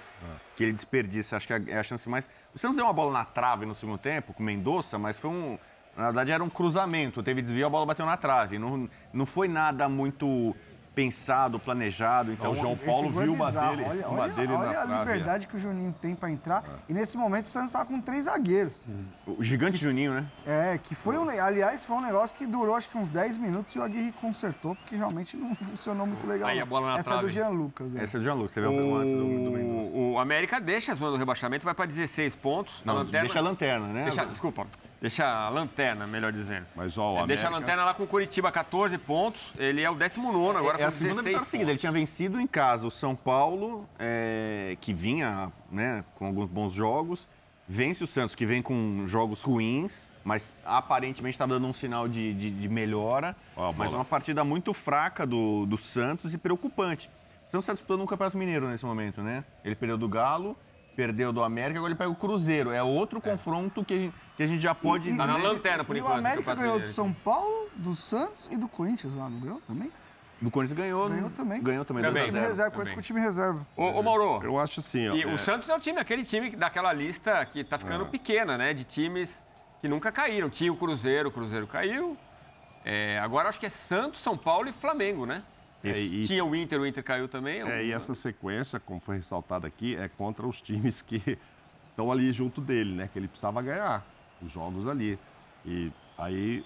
que ele desperdiça, acho que é a- é a chance mais. O Santos deu uma bola na trave no segundo tempo, com Mendonça, mas foi um. Na verdade era um cruzamento, teve desvio, a bola bateu na trave. Não, não foi nada muito pensado, planejado. Então, o João Paulo é viu uma bizarro. dele, Olha, uma olha- dele olha na a trave. é. liberdade que o Juninho tem para entrar. E nesse momento o Santos está com três zagueiros. o gigante Juninho, né? É, que foi um. Aliás, foi um negócio que durou acho que uns 10 minutos e o Aguirre consertou, porque realmente não funcionou muito legal. Aí a bola na Essa é do trave. Jean Lucas. é. Esse é o Jean Lucas, você viu o... antes do, do. O, o América deixa a zona do rebaixamento, vai para 16 pontos. Não, a lanterna, deixa a lanterna, né? Deixa- desculpa, deixa a lanterna, melhor dizendo. Mas, ó, o É, Deixa a América- lanterna lá com o Curitiba, 14 pontos. Ele é o 19 agora é a com segunda 16 vitória seguida. Ele tinha vencido em casa o São Paulo, é, que vinha né, com alguns bons jogos. Vence o Santos, que vem com jogos ruins, mas aparentemente está dando um sinal de, de- de melhora. Ó mas bola. uma partida muito fraca do, do Santos e preocupante. O Santos está disputando um Campeonato Mineiro nesse momento, né? Ele perdeu do Galo, perdeu do América, agora ele pega o Cruzeiro. É outro confronto que a gente, que a gente já pode E- Tá na lanterna, por e enquanto, o do América ganhou do. São Paulo, do Santos e do Corinthians lá, não ganhou também? Do Corinthians ganhou. Ganhou também. Ganhou também. Também. 2 a Time 0. reserva, também. com o time reserva. Ô, ô Mauro, Eu acho assim, ó. e é, o Santos é o time, aquele time daquela lista que tá ficando Ah. pequena, né? De times que nunca caíram. Tinha o Cruzeiro, o Cruzeiro caiu. É, agora acho que é Santos, São Paulo e Flamengo, né? É, e, Tinha o Inter, o Inter caiu também. é, e essa sequência, como foi ressaltado aqui, é contra os times que estão ali junto dele, né? Que ele precisava ganhar os jogos ali. E aí,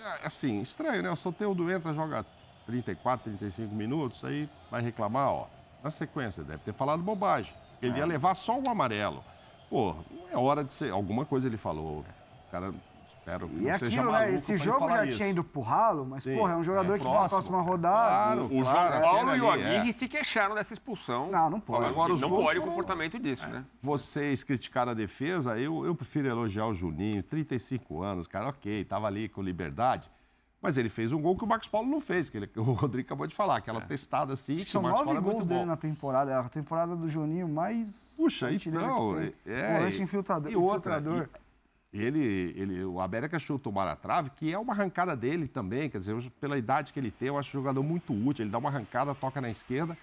é, assim, estranho, né? O Soteldo entra, joga 34, 35 minutos, aí vai reclamar, ó. Na sequência, deve ter falado bobagem. Ele ia levar só um amarelo. pô, é hora de ser. Alguma coisa ele falou. O cara, espero que E não é seja aquilo, né? Esse jogo já isso. tinha ido pro ralo, mas, Sim, porra, é um jogador é que na próximo. próxima rodada. Claro, O João claro, Paulo e o ali, é. Aguirre se queixaram dessa expulsão. Não, não pode. Agora que os não pode o comportamento disso, né? Vocês criticaram a defesa, eu, eu prefiro elogiar o Juninho, 35 anos, cara, ok, tava ali com liberdade. Mas ele fez um gol que o Marcos Paulo não fez, que ele- o Rodrigo acabou de falar, aquela testada assim, Acho que que o são nove Paulo é gols muito dele bom. na temporada. É a temporada do Juninho mais. Puxa, então, que é, Volante e- infiltrador. e outra, infiltrador. e- ele, ele, o América o bola na trave, que é uma arrancada dele também, quer dizer, pela idade que ele tem, eu acho o jogador muito útil. Ele dá uma arrancada, toca na esquerda,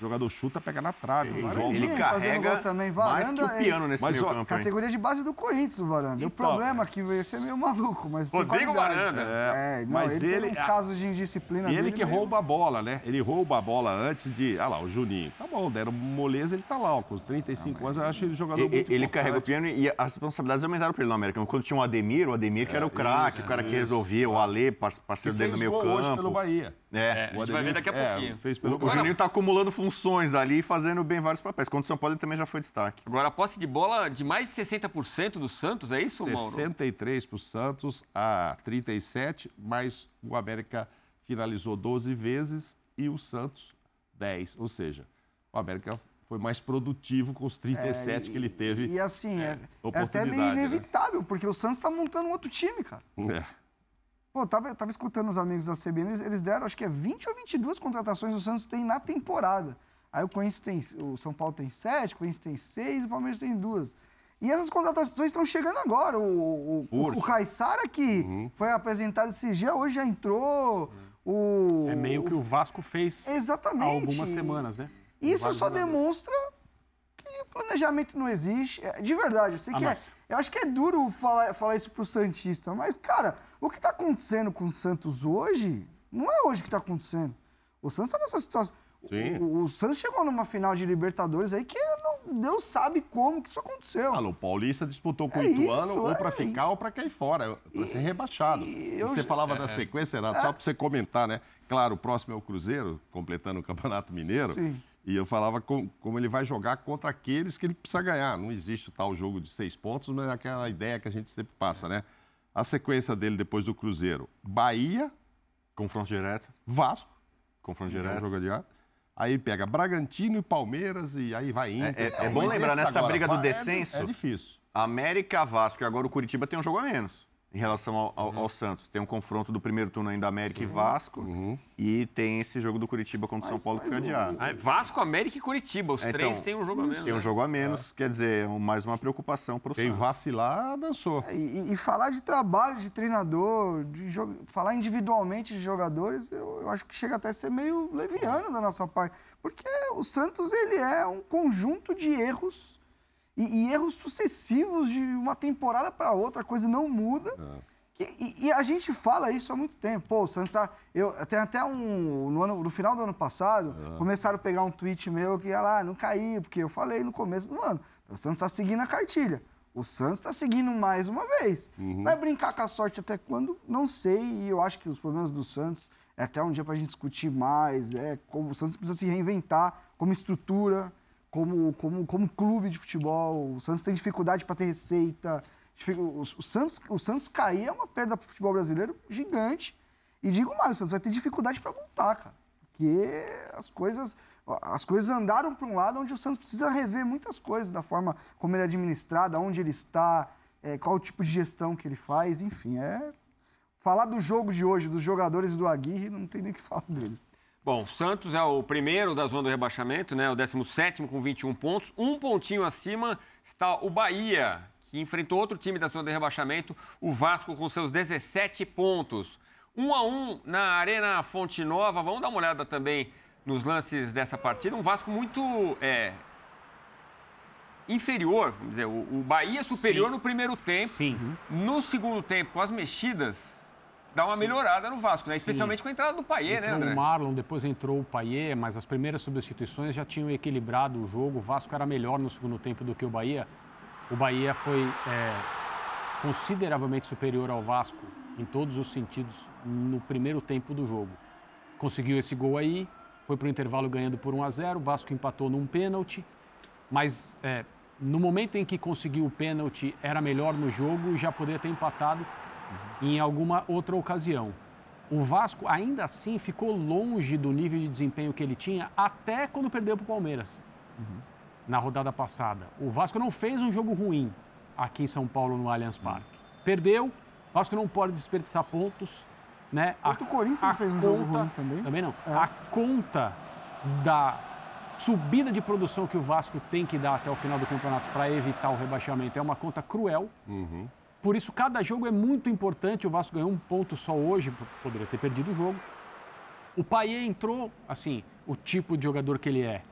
o jogador chuta, pega na trave. O Varane, João- Ele carrega também. mais que Varanda o piano nesse Mas, meio ó, campo? Categoria de base do Corinthians, o Varanda. o Então, problema é que vai ser meio maluco, mas Rodrigo. Varanda. É, não, mas ele, ele- tem uns a- casos de indisciplina E ele que meio- rouba a bola, né? Ele rouba a bola antes de. Ah lá, o Juninho. Tá bom, deram moleza, ele tá lá, ó, com os 35 anos, eu acho ele jogador E- muito Ele importante. carrega o piano e as responsabilidades aumentaram para ele no América. Quando tinha o Ademir, o Ademir que era o craque, o cara que resolvia, o Alê, parceiro dele no meio gol hoje pelo campo. Bahia. É. a gente vai ver daqui a É, pouquinho. fez pelo O. Juninho tá acumulando funções ali e fazendo bem vários papéis. Contra o São Paulo ele também já foi destaque. Agora, a posse de bola de mais de 60% do Santos, é isso, Mauro? 63 para o Santos a 37, mas o América finalizou 12 vezes e o Santos 10. Ou seja, o América foi mais produtivo com os 37 que ele teve. E assim, é, é até oportunidade, meio né? inevitável, porque o Santos tá montando um outro time, cara. É. Pô, eu tava, eu tava escutando os amigos da CBN, eles, eles deram, acho que é 20 ou 22 contratações o Santos tem na temporada. Aí o Corinthians tem, o São Paulo tem 7, o Corinthians tem 6 e o Palmeiras tem 2. E essas contratações estão chegando agora. O, o, o, Caissara, que Uhum. foi apresentado esses dias, hoje já entrou. O, É meio que o Vasco fez há Exatamente. algumas semanas, né? Isso só jogadores. demonstra planejamento não existe. É, De verdade, eu sei Ah, que é. mas- Eu acho que é duro falar, falar isso pro Santista, mas, cara, o que tá acontecendo com o Santos hoje não é hoje que tá acontecendo. O Santos tá nessa situação. Sim. O, o Santos chegou numa final de Libertadores aí que não, Deus sabe como que isso aconteceu. Ah, o Paulista disputou com É o Ituano isso, ou é. para ficar ou para cair fora, para ser rebaixado. e E eu você falava da sequência, Renato, só para você comentar, né? Claro, o próximo é o Cruzeiro, completando o Campeonato Mineiro. Sim. E eu falava com- como ele vai jogar contra aqueles que ele precisa ganhar. Não existe o tal jogo de seis pontos, mas é aquela ideia que a gente sempre passa, né? A sequência dele depois do Cruzeiro: Bahia, Confronto direto. Vasco, Confronto é direto. jogo adiado. Aí pega Bragantino e Palmeiras e aí vai Inter. É- é- é bom lembrar, nessa agora briga do é- descenso, É, difícil. América, Vasco e agora o Curitiba tem um jogo a menos em relação ao, ao- Uhum. ao Santos. Tem um confronto do primeiro turno ainda América e Vasco. Uhum. E tem esse jogo do Curitiba contra o São Paulo que foi o- adiado. Ah, Vasco, América e Curitiba. Os É, três então, têm um jogo a menos. Tem um né? jogo a menos, quer dizer, é mais uma preocupação para o Quem vacilar, dançou. E, e- e falar de trabalho de treinador, de falar individualmente de jogadores, eu, eu acho que chega até a ser meio leviano da nossa parte. Porque o Santos ele é um conjunto de erros e, e erros sucessivos de uma temporada para outra, a coisa não muda. Que- E, e a gente fala isso há muito tempo. Pô, o Santos tá. Eu, tem até um. No, ano- no final do ano passado, começaram a pegar um tweet meu que ia lá, não caiu, porque eu falei no começo do ano. O Santos está seguindo a cartilha. O Santos está seguindo mais uma vez. Vai brincar com a sorte até quando? Não sei. E eu acho que os problemas do Santos é até um dia para a gente discutir mais. É como o Santos precisa se reinventar como estrutura, como, como, como clube de futebol. O Santos tem dificuldade para ter receita. O Santos, o Santos cair é uma perda para o futebol brasileiro gigante. E digo mais, o Santos vai ter dificuldade para voltar, cara. Porque as coisas, as coisas andaram para um lado onde o Santos precisa rever muitas coisas da forma como ele é administrado, onde ele está, é, qual o tipo de gestão que ele faz, enfim. É... Falar do jogo de hoje, dos jogadores do Aguirre, não tem nem o que falar deles. Bom, o Santos é o primeiro da zona do rebaixamento, né? O 17 com 21 pontos. Um pontinho acima está o Bahia, que enfrentou outro time da zona do rebaixamento, o Vasco, com seus 17 pontos. Um a um na Arena Fonte Nova. Vamos dar uma olhada também nos lances dessa partida. Um Vasco muito é, inferior, vamos dizer. O, o Bahia superior Sim. no primeiro tempo. Sim. No segundo tempo, com as mexidas, dá uma melhorada no Vasco, né? Especialmente com a entrada do Paier, né, André? o Marlon, depois entrou o Paier, mas as primeiras substituições já tinham equilibrado o jogo. O Vasco era melhor no segundo tempo do que o Bahia. O Bahia foi é, consideravelmente superior ao Vasco em todos os sentidos no primeiro tempo do jogo. Conseguiu esse gol aí, foi para o intervalo ganhando por 1 a 0 O Vasco empatou num pênalti, mas é, no momento em que conseguiu o pênalti, era melhor no jogo e já poderia ter empatado em alguma outra ocasião. O Vasco, ainda assim, ficou longe do nível de desempenho que ele tinha até quando perdeu para o Palmeiras, na rodada passada. O Vasco não fez um jogo ruim aqui em São Paulo, no Allianz Parque. Perdeu, o Vasco não pode desperdiçar pontos. Né? Contra o Corinthians não fez um jogo ruim também. Também não. É. A conta da subida de produção que o Vasco tem que dar até o final do campeonato para evitar o rebaixamento é uma conta cruel. Por isso, cada jogo é muito importante. O Vasco ganhou um ponto só hoje, poderia ter perdido o jogo. O Paier entrou, assim, o tipo de jogador que ele é.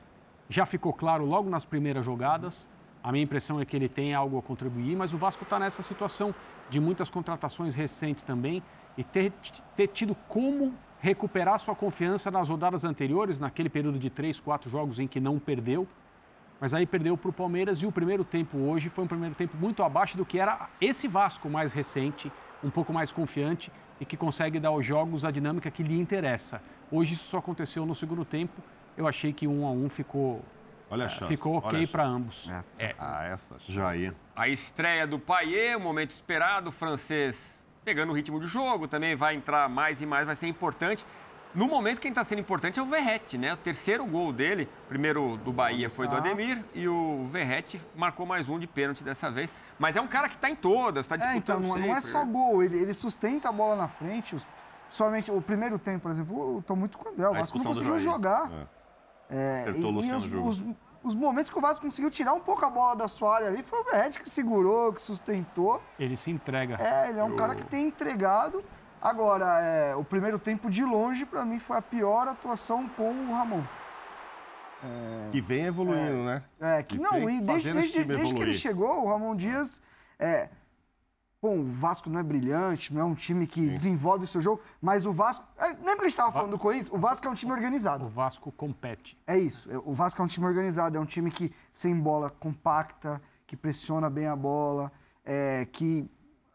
Já ficou claro logo nas primeiras jogadas. A minha impressão é que ele tem algo a contribuir, mas o Vasco está nessa situação de muitas contratações recentes também e ter, ter tido como recuperar sua confiança nas rodadas anteriores, naquele período de três, quatro jogos em que não perdeu. Mas aí perdeu para o Palmeiras e o primeiro tempo hoje foi um primeiro tempo muito abaixo do que era esse Vasco mais recente, um pouco mais confiante e que consegue dar aos jogos a dinâmica que lhe interessa. Hoje isso só aconteceu no segundo tempo. Eu achei que um a um ficou, Olha a chance. ficou ok para ambos. Essa. É, Ah, essa. Jair. A estreia do Paier, o momento esperado, o francês pegando o ritmo do jogo, também vai entrar mais e mais, vai ser importante. No momento, quem está sendo importante é o Verrete, né? O terceiro gol dele, o primeiro do Bahia foi do Tá. Ademir e o Verrete marcou mais um de pênalti dessa vez. Mas é um cara que está em todas, está É, disputando então, não, não é sempre, só né? gol, ele, ele sustenta a bola na frente. Os, principalmente o primeiro tempo, por exemplo, eu tô muito com o André. O Vasco não conseguiu jogar. É, o e Luciano os, os, os momentos que o Vasco conseguiu tirar um pouco a bola da sua área ali, foi o Verrete que segurou, que sustentou. ele se entrega. É, ele é um cara que tem entregado. Agora, é, o primeiro tempo de longe, pra mim, foi a pior atuação com o Ramon. Que vem evoluindo, né? É, que E não, e desde, desde, desde que ele chegou, o Ramon Dias. É, bom, o Vasco não é brilhante, não é um time que desenvolve o seu jogo, mas o Vasco. É, lembra que a gente estava falando do Corinthians? O Vasco é um time O organizado. Vasco compete. É isso. é, O Vasco é um time organizado, é um time que sem bola compacta, que pressiona bem a bola, é, que.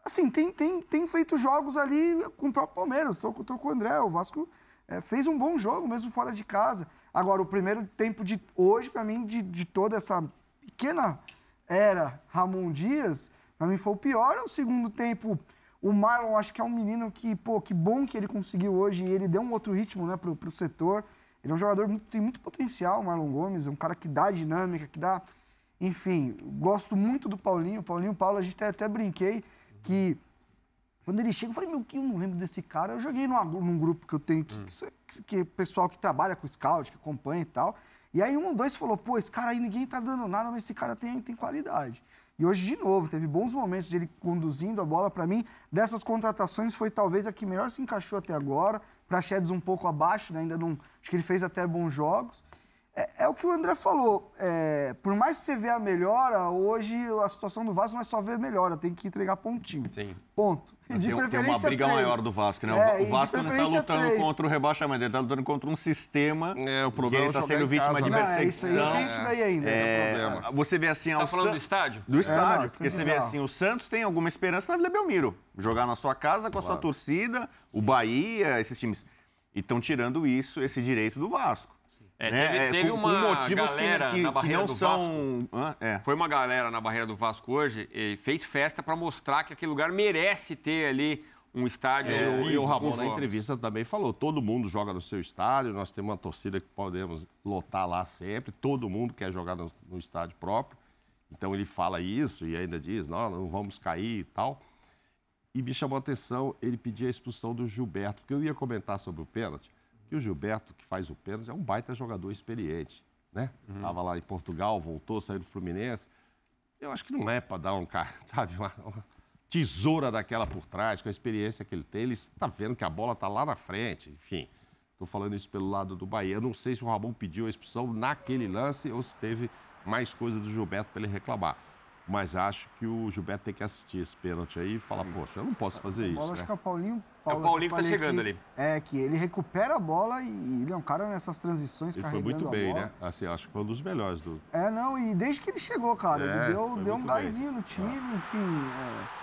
Assim, tem, tem, tem feito jogos ali com o próprio Palmeiras. Tô com o André. O Vasco é, fez um bom jogo, mesmo fora de casa. Agora, o primeiro tempo de hoje, para mim, de, de toda essa pequena era Ramon Dias, para mim foi o pior. O segundo tempo, o Marlon, acho que é um menino que, pô, que bom que ele conseguiu hoje e ele deu um outro ritmo, né, pro, pro setor. Ele é um jogador muito, tem muito potencial, o Marlon Gomes, é um cara que dá dinâmica, que dá. Enfim, gosto muito do Paulinho. Paulinho Paulo, a gente até, até brinquei que quando ele chega, eu falei, meu, que eu não lembro desse cara. Eu joguei numa- num grupo que eu tenho, que, que, que pessoal que trabalha com scout, que acompanha e tal. E aí um ou dois falou, pô, esse cara aí ninguém tá dando nada, mas esse cara tem, tem qualidade. E hoje, de novo, teve bons momentos de ele conduzindo a bola. Para mim, dessas contratações, foi talvez a que melhor se encaixou até agora. Praxedes um pouco abaixo, né? ainda não. Acho que ele fez até bons jogos. É, é o que o André falou. é, por mais que você vê a melhora, hoje a situação do Vasco não é só ver melhora, tem que entregar pontinho. Sim. Ponto. E Tem, tem uma briga três. maior do Vasco, né? O- É, o de Vasco não está preferência lutando três. contra o rebaixamento, ele está lutando contra um sistema É, o que problema ele é está sendo vítima casa, de né? Não, é isso aí, perseguição. tem isso daí ainda. É, problema. você vê assim, Tá ao falando San- do estádio? Do estádio, não, porque é você vê assim, o Santos tem alguma esperança na Vila Belmiro. Jogar na sua casa com a sua torcida, o Bahia, esses times. E estão tirando isso, esse direito do Vasco. É, né? teve, É, teve com- com uma motivos que- galera que, na que barreira não do são. Vasco. Hã? É. Foi uma galera na barreira do Vasco hoje e fez festa para mostrar que aquele lugar merece ter ali um estádio. É, vivo, e o com Ramon na entrevista também falou: todo mundo joga no seu estádio, nós temos uma torcida que podemos lotar lá sempre, todo mundo quer jogar no, no estádio próprio. Então ele fala isso e ainda diz: não, não vamos cair e tal. E me chamou a atenção ele pedir a expulsão do Gilberto, porque eu ia comentar sobre o pênalti, que o Gilberto, que faz o pênalti, é um baita jogador experiente. Né? Tava lá em Portugal, voltou, saiu do Fluminense. Eu acho que não é para dar um cara, sabe, uma, uma tesoura daquela por trás, com a experiência que ele tem. Ele está vendo que a bola está lá na frente, enfim. Estou falando isso pelo lado do Bahia. Eu não sei se o Ramon pediu a expulsão naquele lance ou se teve mais coisa do Gilberto para ele reclamar. Mas acho que o Gilberto tem que assistir esse pênalti aí e falar, poxa, eu não posso fazer isso. bola, acho né? que é o Paulinho. É o Paulo, Paulinho que tá chegando ali. É, que ele recupera a bola e ele é um cara nessas transições Ele foi carregando muito a bem, né? Assim, acho que foi um dos melhores do É, não, e desde que ele chegou, cara, É, ele deu, foi deu um muito gásinho no time, enfim.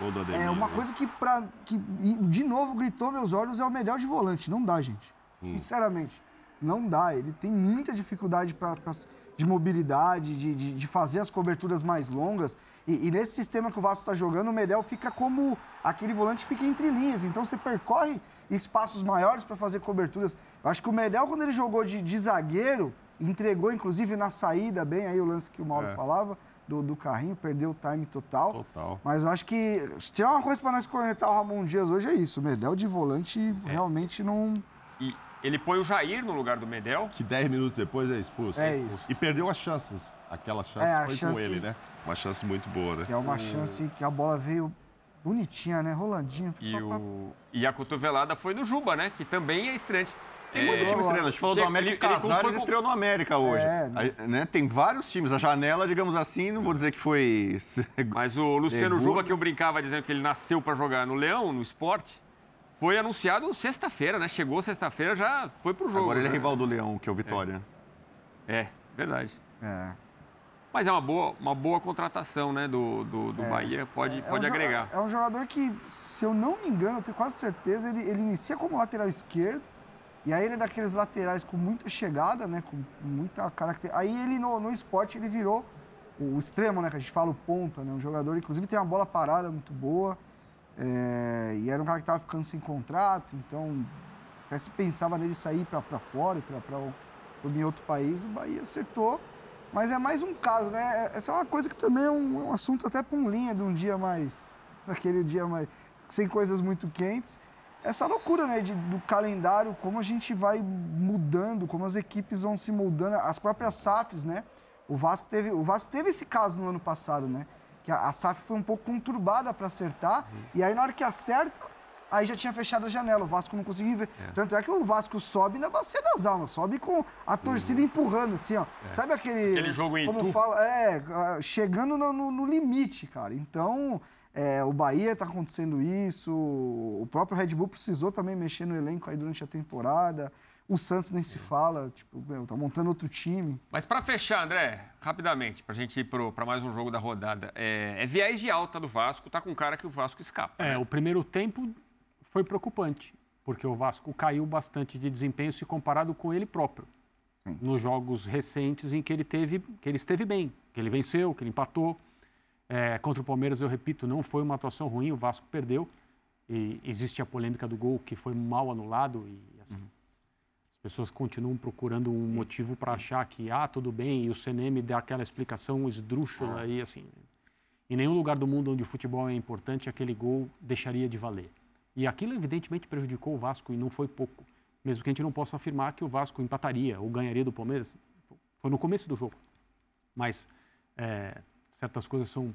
é. do Ademir. É uma né? coisa que, pra, que de novo gritou meus olhos, é o melhor de volante. Não dá, gente. Sinceramente. Não dá. Ele tem muita dificuldade pra, pra- de mobilidade, de, de, de fazer as coberturas mais longas. E, e nesse sistema que o Vasco está jogando, o Medel fica como aquele volante que fica entre linhas. Então você percorre espaços maiores para fazer coberturas. Eu acho que o Medel, quando ele jogou de, de zagueiro, entregou inclusive na saída bem aí o lance que o Mauro É. falava. Do, do carrinho, perdeu o time total. Total. Mas eu acho que se tem uma coisa para nós cornetar o Ramon Dias hoje é isso. O Medel de volante realmente não. E ele põe o Jair no lugar do Medel. Que 10 minutos depois é expulso. É isso. E perdeu as chances. Aquela chance É, foi chance- com ele, né? Uma chance muito boa, né? Que é uma chance que a bola veio bonitinha, né? Rolandinha. E, o... e a cotovelada foi no Juba, né? Que também é estreante. Tem muitos times estreando. A gente falou do América ele- ele Casares foi com- estreou no América hoje. É, né, Tem vários times. A janela, digamos assim, não vou dizer que foi. Mas o Luciano. Juba, que eu brincava dizendo que ele nasceu para jogar no Leão, no esporte, foi anunciado sexta-feira, né? Chegou sexta-feira, já foi pro jogo. Agora ele é né? rival do Leão, que é o Vitória. É, verdade. É. Mas é uma boa, uma boa contratação, né, do, do, do Bahia. Pode, É pode um agregar. É um jogador que, se eu não me engano, eu tenho quase certeza, ele, ele inicia como lateral esquerdo. E aí ele é daqueles laterais com muita chegada, né? Com, com muita característica. Aí ele no, no esporte ele virou o extremo, né? Que a gente fala o ponta, né? Um jogador, inclusive, tem uma bola parada muito boa. É, e era um cara que estava ficando sem contrato, então até se pensava nele sair para fora para outro país, o Bahia acertou. Mas é mais um caso, né? Essa é uma coisa que também é um, é um assunto até para um linha de um dia mais. daquele dia mais. sem coisas muito quentes. Essa loucura, né? De, do calendário, como a gente vai mudando, como as equipes vão se moldando, as próprias SAFs, né? O Vasco teve, o Vasco teve esse caso no ano passado, né? Que a, a SAF foi um pouco conturbada para acertar, e aí na hora que acerta, aí já tinha fechado a janela, o Vasco não conseguia ver. Tanto é que o Vasco sobe na bacia das almas, sobe com a torcida empurrando, assim, ó. Sabe aquele. Aquele jogo em como Itu. fala, É, chegando no, no- no limite, cara. Então, é, o Bahia tá acontecendo isso, o próprio Red Bull precisou também mexer no elenco aí durante a temporada. O Santos nem se fala, tipo, meu, tá montando outro time. Mas para fechar, André, rapidamente, pra gente ir para mais um jogo da rodada. É, é viés de alta do Vasco, tá com cara que o Vasco escapa. É, né? o primeiro tempo foi preocupante, porque o Vasco caiu bastante de desempenho se comparado com ele próprio. Nos jogos recentes em que ele teve, que ele esteve bem, que ele venceu, que ele empatou. É, contra o Palmeiras, eu repito, não foi uma atuação ruim, o Vasco perdeu. E existe a polêmica do gol que foi mal anulado e assim, as pessoas continuam procurando um motivo para achar que ah, tudo bem, e o CNM dá aquela explicação esdrúxula e assim, em nenhum lugar do mundo onde o futebol é importante, aquele gol deixaria de valer. E aquilo, evidentemente, prejudicou o Vasco e não foi pouco. Mesmo que a gente não possa afirmar que o Vasco empataria ou ganharia do Palmeiras. Foi no começo do jogo. Mas é, certas coisas são,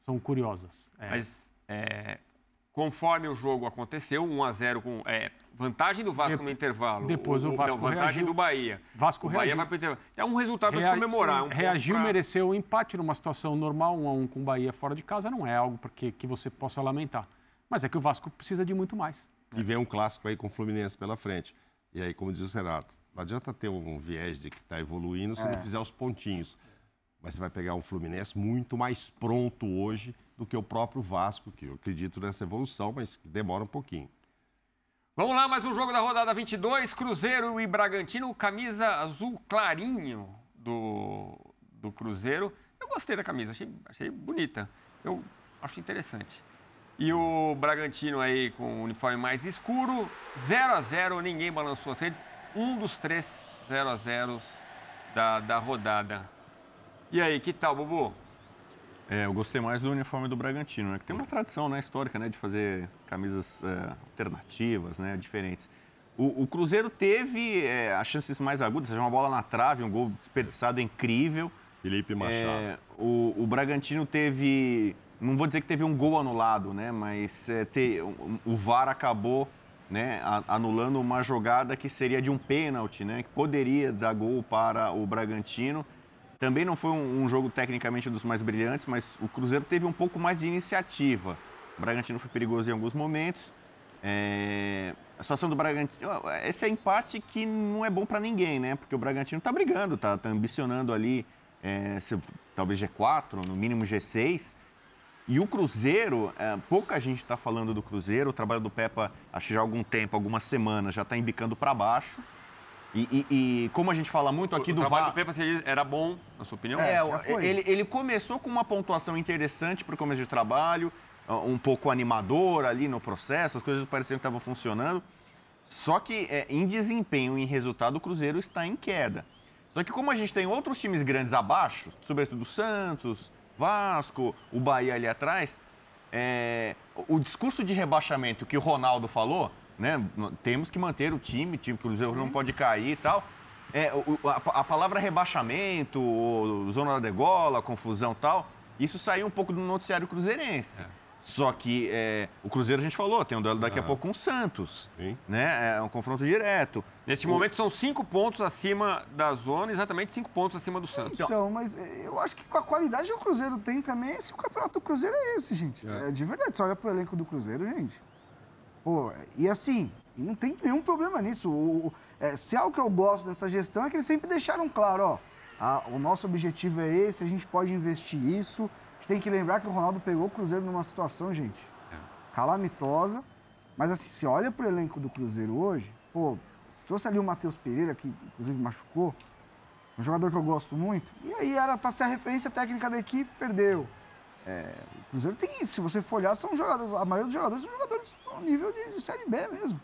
são curiosas. É, Mas é, conforme o jogo aconteceu, 1 a 0 com é, vantagem do Vasco De- no intervalo. depois o Vasco não, vantagem reagiu. do Bahia. Vasco o Bahia reagiu. vai pro intervalo. É um resultado para se comemorar. um reagiu, pra- mereceu o empate numa situação normal, um a um com o Bahia fora de casa, não é algo porque, que você possa lamentar. Mas é que o Vasco precisa de muito mais. E vem um clássico aí com o Fluminense pela frente. E aí, como diz o Renato, não adianta ter um viés de que está evoluindo se não fizer os pontinhos. Mas você vai pegar um Fluminense muito mais pronto hoje do que o próprio Vasco, que eu acredito nessa evolução, mas que demora um pouquinho. Vamos lá, mais um jogo da rodada 22, Cruzeiro e Bragantino, camisa azul clarinho do, do Cruzeiro. Eu gostei da camisa, achei, achei bonita. Eu acho interessante. E o Bragantino aí com o uniforme mais escuro, 0 a 0 ninguém balançou as redes. Um dos três 0 a 0 da, da rodada. E aí, que tal, Bubu? É, eu gostei mais do uniforme do Bragantino, né? Que tem uma tradição né, histórica, né? De fazer camisas é, alternativas, né? Diferentes. O, o Cruzeiro teve é, as chances mais agudas, seja uma bola na trave, um gol desperdiçado incrível. Felipe Machado. É, o, o Bragantino teve, não vou dizer que teve um gol anulado, né? Mas é, te- o, o VAR acabou né, anulando uma jogada que seria de um pênalti, né? Que poderia dar gol para o Bragantino. Também não foi um, um jogo tecnicamente dos mais brilhantes, mas o Cruzeiro teve um pouco mais de iniciativa. O Bragantino foi perigoso em alguns momentos. É, a situação do Bragantino. Esse é empate que não é bom para ninguém, né? Porque o Bragantino tá brigando, tá, tá ambicionando ali, é, se- talvez G4, no mínimo G6. E o Cruzeiro, é, pouca gente está falando do Cruzeiro. O trabalho do Pepa, acho que já há algum tempo, algumas semanas, já está embicando para baixo. E, e- e como a gente fala muito aqui o do trabalho VAR... do Pepa, você diz, era bom, na sua opinião? É, foi. ele, ele começou com uma pontuação interessante para o começo de trabalho, um pouco animador ali no processo, as coisas pareciam que estavam funcionando. Só que é, em desempenho, em resultado, o Cruzeiro está em queda. Só que como a gente tem outros times grandes abaixo, sobretudo o Santos, Vasco, o Bahia ali atrás, é, o discurso de rebaixamento que o Ronaldo falou, né? Temos que manter o time, o time Cruzeiro não pode cair e tal. É, o- o- a, a palavra rebaixamento, ou zona da degola, confusão e tal, isso saiu um pouco do noticiário cruzeirense. Só que é, o Cruzeiro a gente falou, tem um duelo daqui a pouco com o Santos. Sim. Né? É um confronto direto. Nesse momento são cinco pontos acima da zona, exatamente cinco pontos acima do Santos. Então, mas eh, eu acho que com a qualidade que o Cruzeiro tem também, esse o campeonato do Cruzeiro é esse, gente. É, de verdade, você olha pro elenco do Cruzeiro, gente. Pô, e assim, não tem nenhum problema nisso. O, é, se é algo que eu gosto dessa gestão é que eles sempre deixaram claro, ó, a- o nosso objetivo é esse, a gente pode investir isso. A gente tem que lembrar que o Ronaldo pegou o Cruzeiro numa situação, gente, calamitosa. Mas assim, se olha pro elenco do Cruzeiro hoje, pô, você trouxe ali o Matheus Pereira, que inclusive machucou, um jogador que eu gosto muito. E aí era para ser a referência técnica da equipe, perdeu. É, o Cruzeiro tem isso. Se você for olhar, são jogadores, a maioria dos jogadores são jogadores no nível de, de Série B mesmo.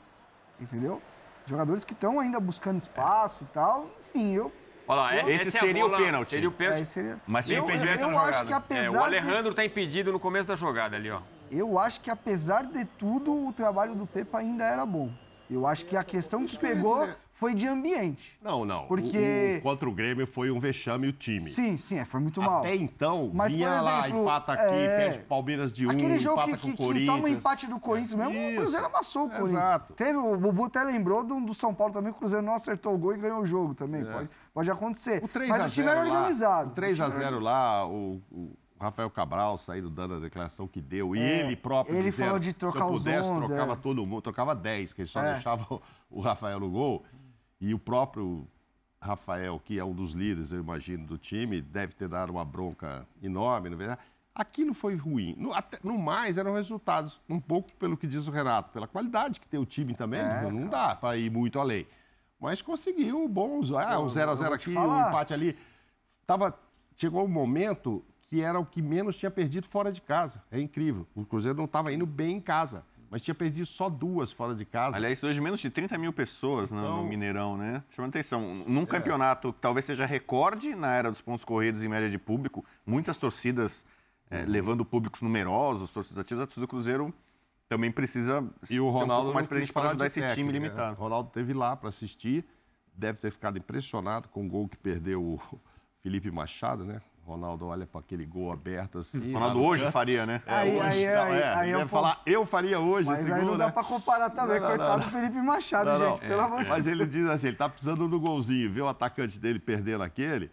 Entendeu? Jogadores que estão ainda buscando espaço e tal. Enfim, eu. Olha lá, é- Esse é seria o pênalti. Seria o pênalti. É, seria... Mas tinha impedimento eu, na eu jogada. acho que É, o de- Alejandro tá impedido no começo da jogada ali, ó. Eu acho que apesar de tudo, o trabalho do Pepa ainda era bom. Eu acho que a questão que pegou. Foi de ambiente. Não, não. Porque- O, o- contra o Grêmio foi um vexame o time. Sim, sim, é, foi muito mal. Até então, Mas, vinha lá, exemplo, empata aqui, é, perde Palmeiras de um, Aquele jogo empata que, com o que, que Corinthians. toma empate do Corinthians mesmo, o Isso. Cruzeiro amassou o Corinthians. Exato. Teve, o Bubu até lembrou do, do São Paulo também, que o Cruzeiro não acertou o gol e ganhou o jogo também. Pode, pode acontecer. É. O 3 Mas a o time 0 era lá- organizado. O 3 a O time era 0 lá, o, o Rafael Cabral saindo dando a declaração que deu. E É, ele próprio ele dizendo, falou de trocar se eu os pudesse, 11, trocava é. todo mundo, trocava 10, que ele só É. deixava o, o Rafael no gol. E o próprio Rafael, que é um dos líderes, eu imagino, do time, deve ter dado uma bronca enorme, na verdade. Aquilo foi ruim. No, até- no mais, eram resultados, um pouco pelo que diz o Renato, pela qualidade que tem o time também, É, não dá para ir muito além. Mas conseguiu bons. Ah, um 0x0 vou te aqui, um falar. empate ali. Tava, chegou um momento que era o que menos tinha perdido fora de casa. É incrível. O Cruzeiro não estava indo bem em casa, mas tinha perdido só duas fora de casa. Aliás, hoje menos de 30 mil pessoas no- no Então- Mineirão, né? Chama atenção. Num campeonato que talvez seja recorde na era dos pontos corridos em média de público, muitas torcidas eh, levando públicos numerosos, torcidas ativas, a torcida do Cruzeiro também precisa E o um Ronaldo pouco mais presente para ajudar esse técnica, time né? limitado. O Ronaldo esteve lá para assistir, deve ter ficado impressionado com o gol que perdeu o Felipe Machado, né? Ronaldo olha para aquele gol aberto assim. Ronaldo lá no hoje faria, né? É, Aí- hoje aí- tá- aí- é, aí é pouco- falar, eu faria hoje Mas esse aí gol, não dá né? pra comparar também, Não, não, coitado não. do Felipe Machado, Não, não. gente. Pelo amor de Mas ele diz assim, ele tá precisando do golzinho, vê o atacante dele perdendo aquele,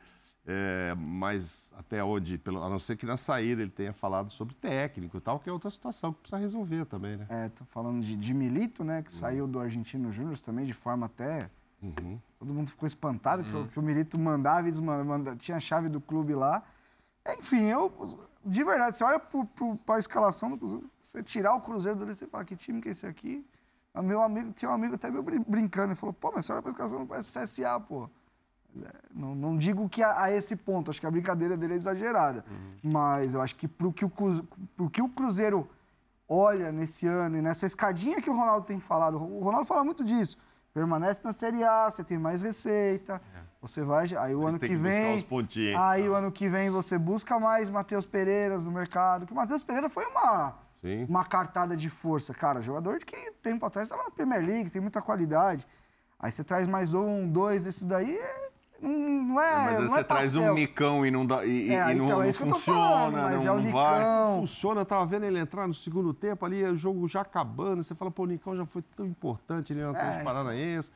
é, mas até onde, pelo, a não ser que na saída ele tenha falado sobre técnico e tal, que é outra situação que precisa resolver também, né? É, tô falando de, de Milito, né? Que saiu do Argentino Júnior também de forma até. Todo mundo ficou espantado que, o- que o Milito mandava e desmandava, tinha a chave do clube lá. Enfim, eu. De verdade, você olha para a escalação do Cruzeiro, você tirar o Cruzeiro dele, você fala, que time que é esse aqui? O meu amigo, tinha um amigo até meu brin- brincando, ele falou, pô, mas você olha pra escalação, não parece CSA, pô. É, Não, não digo que a, a esse ponto, acho que a brincadeira dele é exagerada. Mas eu acho que pro que, o Cruzeiro, pro que o Cruzeiro olha nesse ano e nessa escadinha que o Ronaldo tem falado, o Ronaldo fala muito disso. Permanece na Série A, você tem mais receita, você vai. Aí o Ele ano que, que vem. os pontinhos. Aí o ano que vem você busca mais Matheus Pereiras no mercado. Que o Matheus Pereira foi uma, Sim. uma cartada de força, cara. Jogador de que tempo atrás estava na Premier League, tem muita qualidade. Aí você traz mais um, dois, esses daí. é- não, é. Mas às não vezes é você traz um. Nicão e não, dá, e, É, e não, então, é não isso que eu tô funciona, falando, mas não, é o não vai. Funciona, eu tava vendo ele entrar no segundo tempo ali, o jogo já acabando, você fala, pô, o Nicão já foi tão importante ali no Atlético É, Paranaense,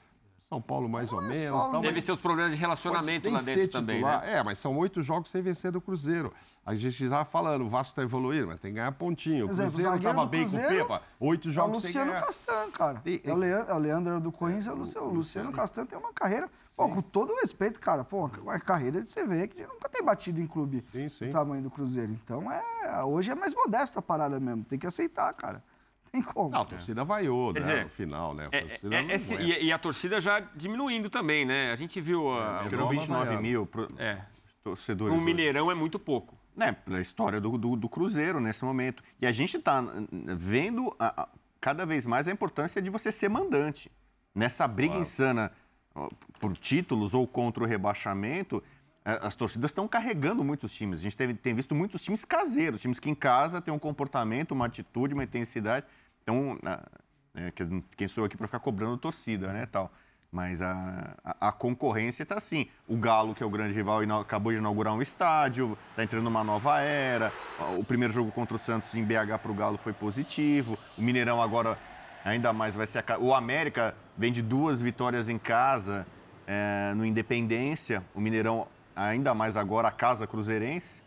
São Paulo mais ou é menos. só tal, Teve seus problemas de relacionamento lá dentro também, titular. né? É, mas são oito jogos sem vencer do Cruzeiro. A gente estava falando, o Vasco está evoluindo, mas tem que ganhar pontinho. O o Cruzeiro zagueiro estava do bem com o Cruzeiro Pepa, oito É o jogos sem Luciano ganhar. Castan, cara. E- É o Leandro, é o Leandro do Corinthians, é o Luciano, o Luciano Castan tem uma carreira, pô, com todo o respeito, cara, pô, uma carreira de você vê que nunca tem batido em clube Sim, sim. do tamanho do Cruzeiro. Então, é, hoje é mais modesto a parada mesmo, tem que aceitar, cara. tem como. Não, a torcida vaiou, Quer né? dizer, no final, né? A É, é, é, esse- aguenta. e, e a torcida já diminuindo também, né? A gente viu a, eram Roma 29 vaiado. mil pro- é, torcedores. um hoje. Mineirão é muito pouco. né, pela história do, do, do Cruzeiro nesse momento. E a gente está vendo a- a- cada vez mais a importância de você ser mandante. Nessa briga insana ó, por títulos ou contra o rebaixamento, eh, as torcidas estão carregando muitos times. A gente teve- tem visto muitos times caseiros, times que em casa têm um comportamento, uma atitude, uma intensidade. Então, ah, é, que- quem sou eu aqui para ficar cobrando torcida, né, tal. Mas a, a, a concorrência está assim. O Galo, que é o grande rival, acabou de inaugurar um estádio, está entrando numa nova era. O primeiro jogo contra o Santos em BH para o Galo foi positivo. O Mineirão agora ainda mais vai ser a... O América vem de duas vitórias em casa é, no Independência. O Mineirão ainda mais agora a casa cruzeirense.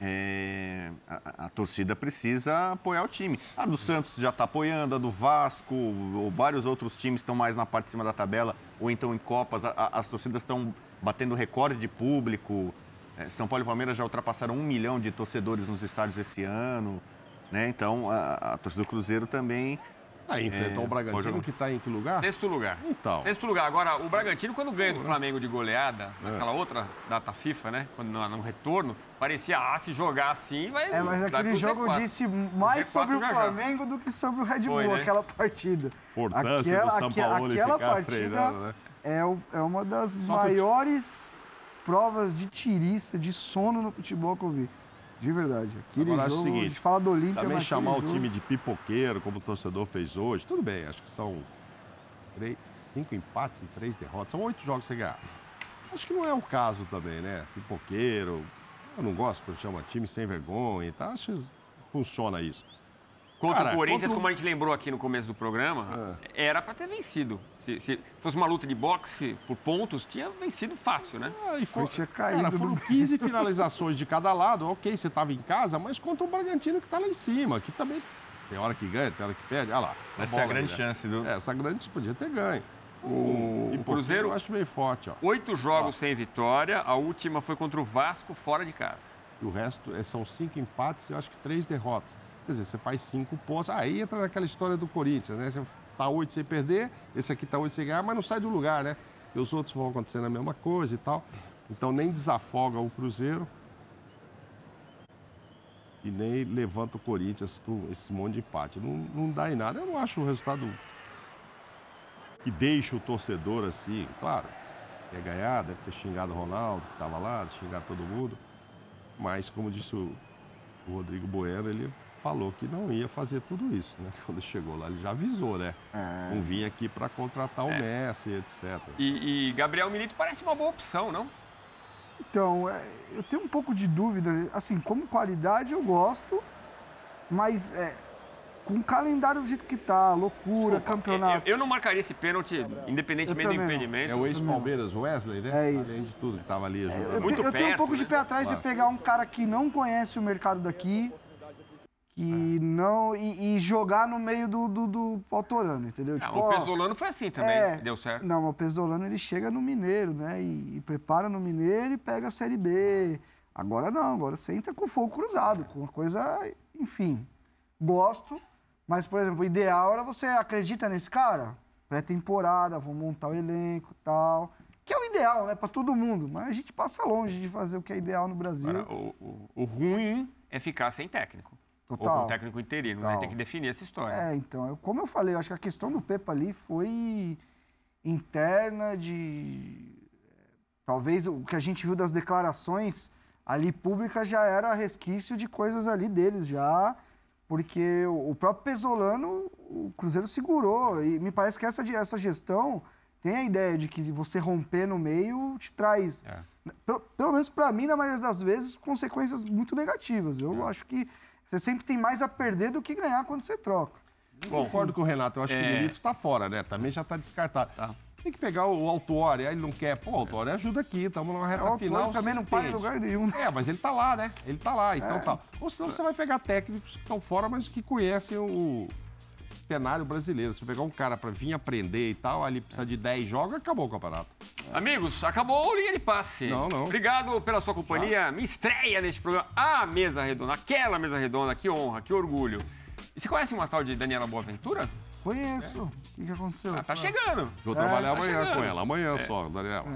É, a, a- torcida precisa apoiar o time. A do Santos já está apoiando, a do Vasco, ou vários outros times estão mais na parte de cima da tabela, ou então em Copas. A- a- as torcidas estão batendo recorde de público. É, São Paulo e Palmeiras já ultrapassaram um milhão de torcedores nos estádios esse ano. Né? Então, a torcida do Cruzeiro também. Aí enfrentar É, o Bragantino, que está em que lugar? Sexto lugar. Então. Sexto lugar. Agora, o Bragantino, quando ganha do Flamengo de goleada, É. naquela outra data FIFA, né? Quando no, no retorno, parecia, ah, se jogar assim, vai. É, mas aquele jogo Z4. disse mais Z4 sobre o já já. Flamengo do que sobre o Red Bull, Foi, né? aquela partida. Importância aquela, do São Paulo aquela ficar partida né? é, é uma das o- maiores provas de tiriça, de sono no futebol que eu vi. De verdade. Aquele Agora, jogo, seguinte, a gente fala do Olímpia, Também chamar o jogo- time de pipoqueiro, como o torcedor fez hoje, tudo bem, acho que são três, cinco empates e três derrotas. São oito jogos sem ganhar. Acho que não é o caso também, né? Pipoqueiro. Eu não gosto quando chama time sem vergonha e tal. Acho que funciona isso. Contra Cara, o Corinthians, contra como a gente lembrou aqui no começo do programa, era pra ter vencido. Se, se fosse uma luta de boxe por pontos, tinha vencido fácil, né? Ah, e for, tinha caído cara, foram meio. 15 finalizações de cada lado. Ok, você estava em casa, mas contra o Bragantino que está lá em cima, que também tem hora que ganha, tem hora que perde. Olha lá. Essa é a bola aí, grande né? chance do. É, essa grande podia ter ganho. O, E o Cruzeiro, eu acho bem forte, ó. oito jogos sem vitória. A última foi contra o Vasco, fora de casa. E o resto é, são cinco empates e eu acho que três derrotas. Quer dizer, você faz cinco pontos. Aí entra naquela história do Corinthians, né? Você tá oito sem perder, esse aqui tá oito sem ganhar, mas não sai do lugar, né? E os outros vão acontecendo a mesma coisa e tal. Então nem desafoga o Cruzeiro e nem levanta o Corinthians com esse monte de empate. Não, não dá em nada. Eu não acho o resultado que deixa o torcedor assim, claro. Quer ganhar, deve ter xingado o Ronaldo, que estava lá, xingado todo mundo. Mas, como disse o, o Rodrigo Bueno, ele falou que não ia fazer tudo isso, né? Quando chegou lá, ele já avisou, né? Não vinha aqui para contratar o Messi, etc. E, e Gabriel Milito parece uma boa opção, não? Então, é, eu tenho um pouco de dúvida. Assim, como qualidade eu gosto, mas é, com o calendário do jeito que tá, loucura, campeonato. Eu, eu não marcaria esse pênalti, independentemente do Eu também não. impedimento. É o ex-Palmeiras Wesley, né? É isso. Além de tudo, que estava ali Eu, jogando. te- muito eu tenho um perto, pouco de né? pé atrás de pegar um cara que não conhece o mercado daqui que não e, e jogar no meio do, do, do Autorano, entendeu? Ah, Tipo, o ó, Pesolano foi assim também, é, deu certo. Não, o Pesolano ele chega no Mineiro, né? E, e prepara no Mineiro e pega a Série B. Agora não, agora você entra com fogo cruzado, com uma coisa, enfim. Gosto, mas, por exemplo, o ideal era você acredita nesse cara? Pré-temporada, vou montar o elenco e tal. Que é o ideal, né? Pra todo mundo. Mas a gente passa longe de fazer o que é ideal no Brasil. Agora, o, o- o ruim é ficar sem técnico. Ou Total. com técnico interino, né? Total. Tem que definir essa história. É, então, eu- como eu falei, eu acho que a questão do Pepa ali foi interna de. Talvez o que a gente viu das declarações ali públicas já era resquício de coisas ali deles já, porque o o próprio Pesolano, o Cruzeiro segurou. E me parece que essa, essa gestão tem a ideia de que você romper no meio te traz, É. pelo, pelo menos para mim, na maioria das vezes, consequências muito negativas. Eu É. acho que você sempre tem mais a perder do que ganhar quando você troca. Eu concordo com o Renato, eu acho que o É. Milito está fora, né? Também já está descartado. Tá. Tem que pegar o Autuori, aí ele não quer. Pô, o Autuori ajuda aqui, estamos numa reta O final. Autuori também não para em lugar nenhum. né? É, mas ele tá lá, né? Ele tá lá, então É. tá. Ou senão você vai pegar técnicos que estão fora, mas que conhecem o cenário brasileiro. Se você pegar um cara para vir aprender e tal, ali precisa de 10 jogos, acabou o campeonato. Amigos, acabou o Linha de Passe. Não, não. Obrigado pela sua companhia. Me estreia neste programa. A mesa redonda, aquela mesa redonda, que honra, que orgulho. E você conhece uma tal de Daniela Boaventura? Conheço. O que, que aconteceu? Ah, tá chegando. Vou trabalhar tá amanhã chegando. com ela. Amanhã só, Daniel.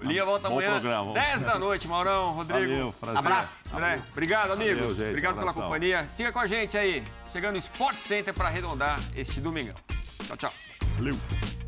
Linha volta Bom amanhã, programa. 10 da noite, Maurão, Rodrigo. Valeu, prazer. Abraço. Valeu. né? Obrigado, amigos. Valeu, gente, Obrigado pela companhia. Siga com a gente aí, chegando no Sport Center para arredondar este domingão. Tchau, tchau. Valeu.